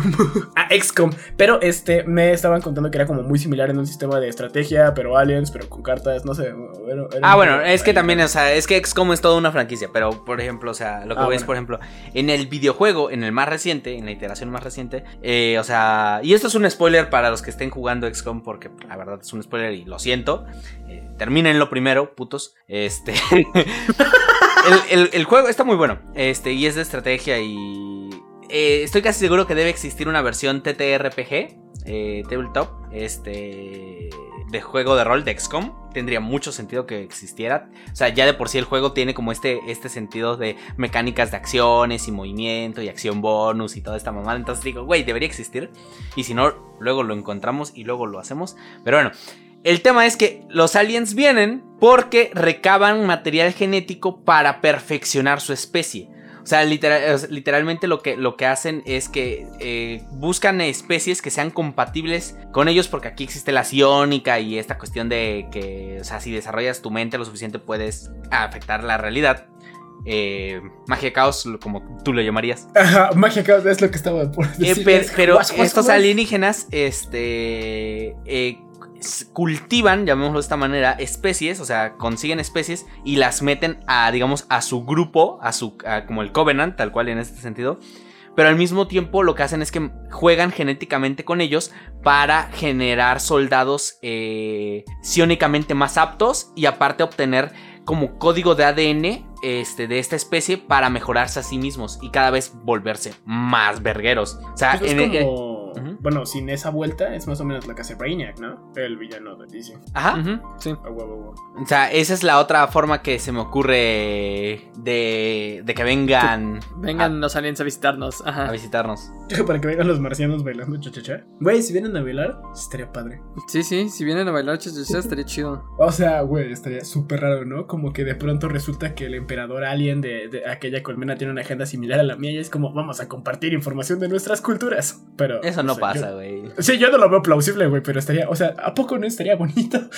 ah, XCOM. Pero este, me estaban contando que era como muy similar en un sistema de estrategia, pero aliens, pero con cartas, no sé. era- era Ah, bueno, es que también, o sea, es que XCOM es toda una franquicia, pero por ejemplo, o sea, lo que Ah, bueno. por ejemplo, en el videojuego, en el más reciente, en la iteración más reciente, eh, o sea, y esto es un spoiler para los que estén jugando XCOM, porque la verdad es un spoiler y lo siento. Eh, termínenlo primero, putos. Este. el, juego está muy bueno. Este, y es de estrategia y. eh, estoy casi seguro que debe existir una versión TTRPG, eh, Tabletop, este. De juego de rol de XCOM. Tendría mucho sentido que existiera. O sea, ya de por sí el juego tiene como este, este sentido de mecánicas de acciones y movimiento y acción bonus y toda esta mamada. Entonces digo, güey, debería existir. Y si no, luego lo encontramos y luego lo hacemos. Pero bueno, el tema es que los aliens vienen porque recaban material genético para perfeccionar su especie. O sea, literal- literalmente lo que, lo que hacen es que eh, buscan especies que sean compatibles con ellos porque aquí existe la psiónica y esta cuestión de que, o sea, si desarrollas tu mente lo suficiente puedes afectar la realidad. Eh, magia caos, como tú lo llamarías. Ajá, magia caos, es lo que estaba por Eh, decir. per- pero estos alienígenas, este, cultivan, llamémoslo de esta manera, especies, o sea, consiguen especies y las meten a, digamos, a su grupo, a su, a- como el Covenant, tal cual en este sentido. Pero al mismo tiempo lo que hacen es que juegan genéticamente con ellos para generar soldados eh, psiónicamente más aptos y aparte obtener como código de ADN este, de esta especie para mejorarse a sí mismos y cada vez volverse más vergueros. O sea, Pues en- eh, Bueno, sin esa vuelta es más o menos lo que hace Brainiac, ¿no? El villano de DC. ajá. Sí. A a. O sea, esa es la otra forma que se me ocurre de, de que vengan Vengan los aliens a visitarnos. a, a Ajá. visitarnos. Para que vengan los marcianos bailando cha-cha-cha. Güey, si vienen a bailar, estaría padre. Sí, sí, si vienen a bailar chachachá estaría chido. O sea, güey, estaría súper raro, ¿no? Como que de pronto resulta que el emperador alien de, de aquella colmena tiene una agenda similar a la mía y es como, vamos a compartir información de nuestras culturas. Pero. Eso no pasa, güey. Sí, yo no lo veo plausible, güey, pero estaría, o sea, ¿a poco no estaría bonito?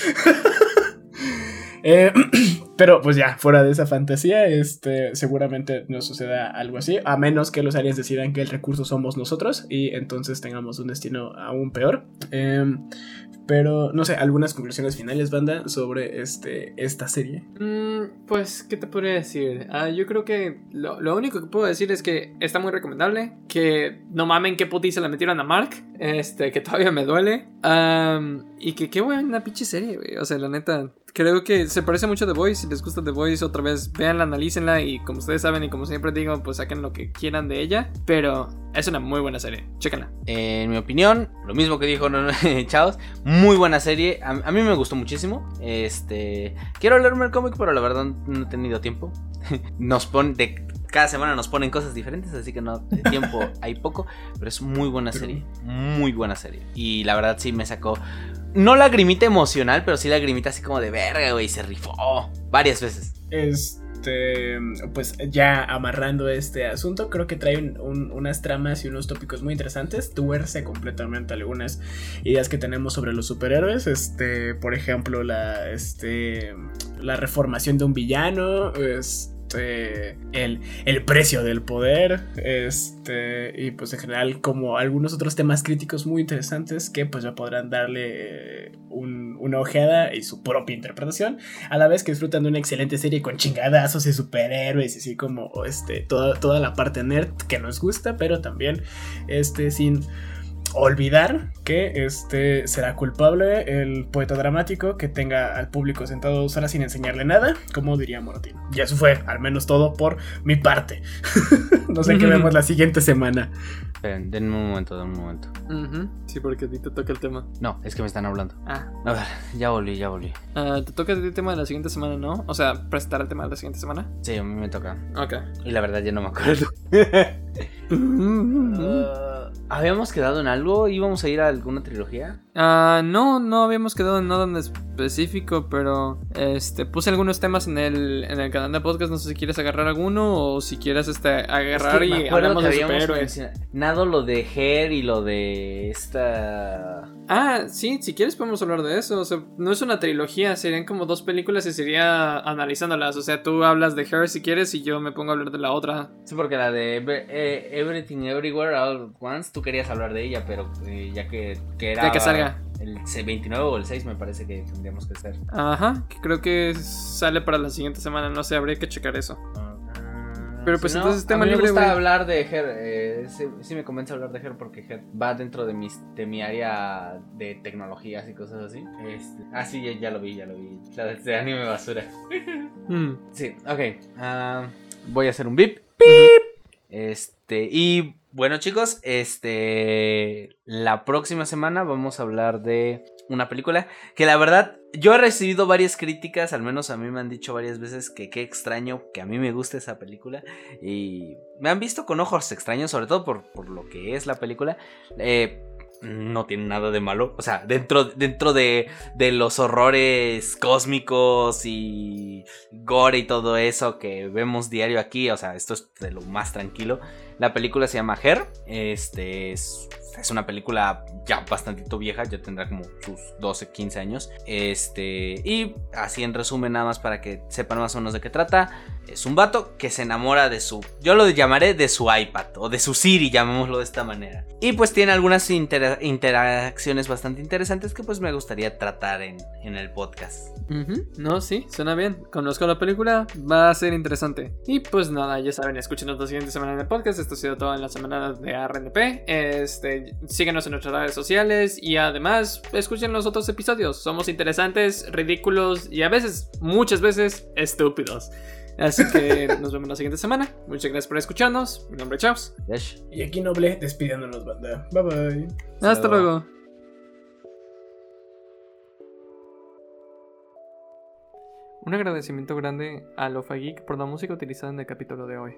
Eh, pero pues ya, fuera de esa fantasía, este, seguramente no suceda algo así, a menos que los aliens decidan que el recurso somos nosotros y entonces tengamos un destino aún peor. Em, pero no sé, algunas conclusiones finales, banda, sobre este, esta serie. Mm, pues, ¿qué te podría decir? Ah, yo creo que lo, lo único que puedo decir es que está muy recomendable. Que no mamen qué putiza le metieron a Mark. Este, que todavía me duele. Y que qué buena pinche serie, güey. O sea, la neta. Creo que se parece mucho a The Voice. Si les gusta The Voice, otra vez véanla, analícenla. Y como ustedes saben, y como siempre digo, pues saquen lo que quieran de ella. Pero es una muy buena serie. Chéquenla. En mi opinión, lo mismo que dijo Chaos, muy buena serie. A, a mí me gustó muchísimo. Este, quiero leerme el cómic, pero la verdad no he tenido tiempo. Nos ponen de cada semana nos ponen cosas diferentes, así que no de tiempo hay poco, pero es muy buena serie, muy buena serie. Y la verdad sí me sacó no lagrimita emocional, pero sí lagrimita así como de verga, güey, se rifó varias veces. Este, pues ya amarrando este asunto, creo que trae un- un- unas tramas y unos tópicos muy interesantes. Tuerce completamente algunas ideas que tenemos sobre los superhéroes. Este, por ejemplo, la, este, la reformación de un villano. Este, el, el precio del poder. Este, y pues en general, como algunos otros temas críticos muy interesantes que pues ya podrán darle eh, un- una ojeada y su propia interpretación a la vez que disfrutan de una excelente serie con chingadazos y superhéroes y así como este toda, toda la parte nerd que nos gusta pero también este sin olvidar que este será culpable el poeta dramático que tenga al público sentado dos horas sin enseñarle nada como diría Moratín y eso fue al menos todo por mi parte no sé qué vemos la siguiente semana Esperen, denme un momento, denme un momento. Sí, porque a ti te toca el tema. No, es que me están hablando. Ah, A ver, ya volví, ya volví. ah, te toca el tema de la siguiente semana, ¿no? O sea, prestar el tema de la siguiente semana. Sí, a mí me toca. Ok. Y la verdad ya no me acuerdo. Ah, ¿Habíamos quedado en algo? ¿Íbamos a ir a alguna trilogía? Ah, no, no habíamos quedado en nada en específico, pero este puse algunos temas en el, en el canal de podcast. No sé si quieres agarrar alguno o si quieres este agarrar Es que y hablamos que de superhéroes. mencionado lo de Her y lo de esta... Ah, sí, si quieres podemos hablar de eso. O sea, no es una trilogía, serían como dos películas y sería analizándolas. O sea, tú hablas de Her si quieres y yo me pongo a hablar de la otra. Sí, porque la de eh, Everything Everywhere All at Once, tú querías hablar de ella, pero eh, ya que, que era... Ya que salga. El C- 29 o el 6 me parece que tendríamos que hacer. Ajá, que creo que sale para la siguiente semana. No sé, habría que checar eso. Pero, pues, entonces, tema a mí libre, me gusta hablar de Her. eh, sí, sí me convence hablar de Her porque Her va dentro de, mis, de mi área de tecnologías y cosas así. Este, ah, sí, ya, ya lo vi, ya lo vi. La de anime basura. Mm. Sí, ok. ah, voy a hacer un. Bip. Este, y bueno, chicos, este. La próxima semana vamos a hablar de una película que la verdad. Yo he recibido varias críticas, al menos a mí me han dicho varias veces que qué extraño que a mí me gusta esa película. Y me han visto con ojos extraños, sobre todo por, por lo que es la película. Eh, no tiene nada de malo. O sea, dentro, dentro de, de los horrores cósmicos y gore y todo eso que vemos diario aquí. O sea, esto es de lo más tranquilo. La película se llama Her. Este es, una película ya bastantito vieja. Ya tendrá como sus 12, 15 años. Este. Y así en resumen, nada más para que sepan más o menos de qué trata. Es un vato que se enamora de su. Yo lo llamaré de su iPad. O de su Siri, llamémoslo de esta manera. Y pues tiene algunas intera- interacciones bastante interesantes que pues me gustaría tratar en, en el podcast. No, sí, suena bien. Conozco la película, va a ser interesante. Y pues nada, ya saben, escúchenos la siguiente semana en el podcast. Esto ha sido todo en la semana de RNP. Este, síguenos en nuestras redes sociales y además escuchen los otros episodios. Somos interesantes, ridículos y a veces, muchas veces, estúpidos. Así que nos vemos la siguiente semana. Muchas gracias por escucharnos. Mi nombre es Chaos. Yash. Y aquí Noble despidiéndonos, banda. Bye bye. Hasta luego. luego. Un agradecimiento grande a Lofa Geek por la música utilizada en el capítulo de hoy.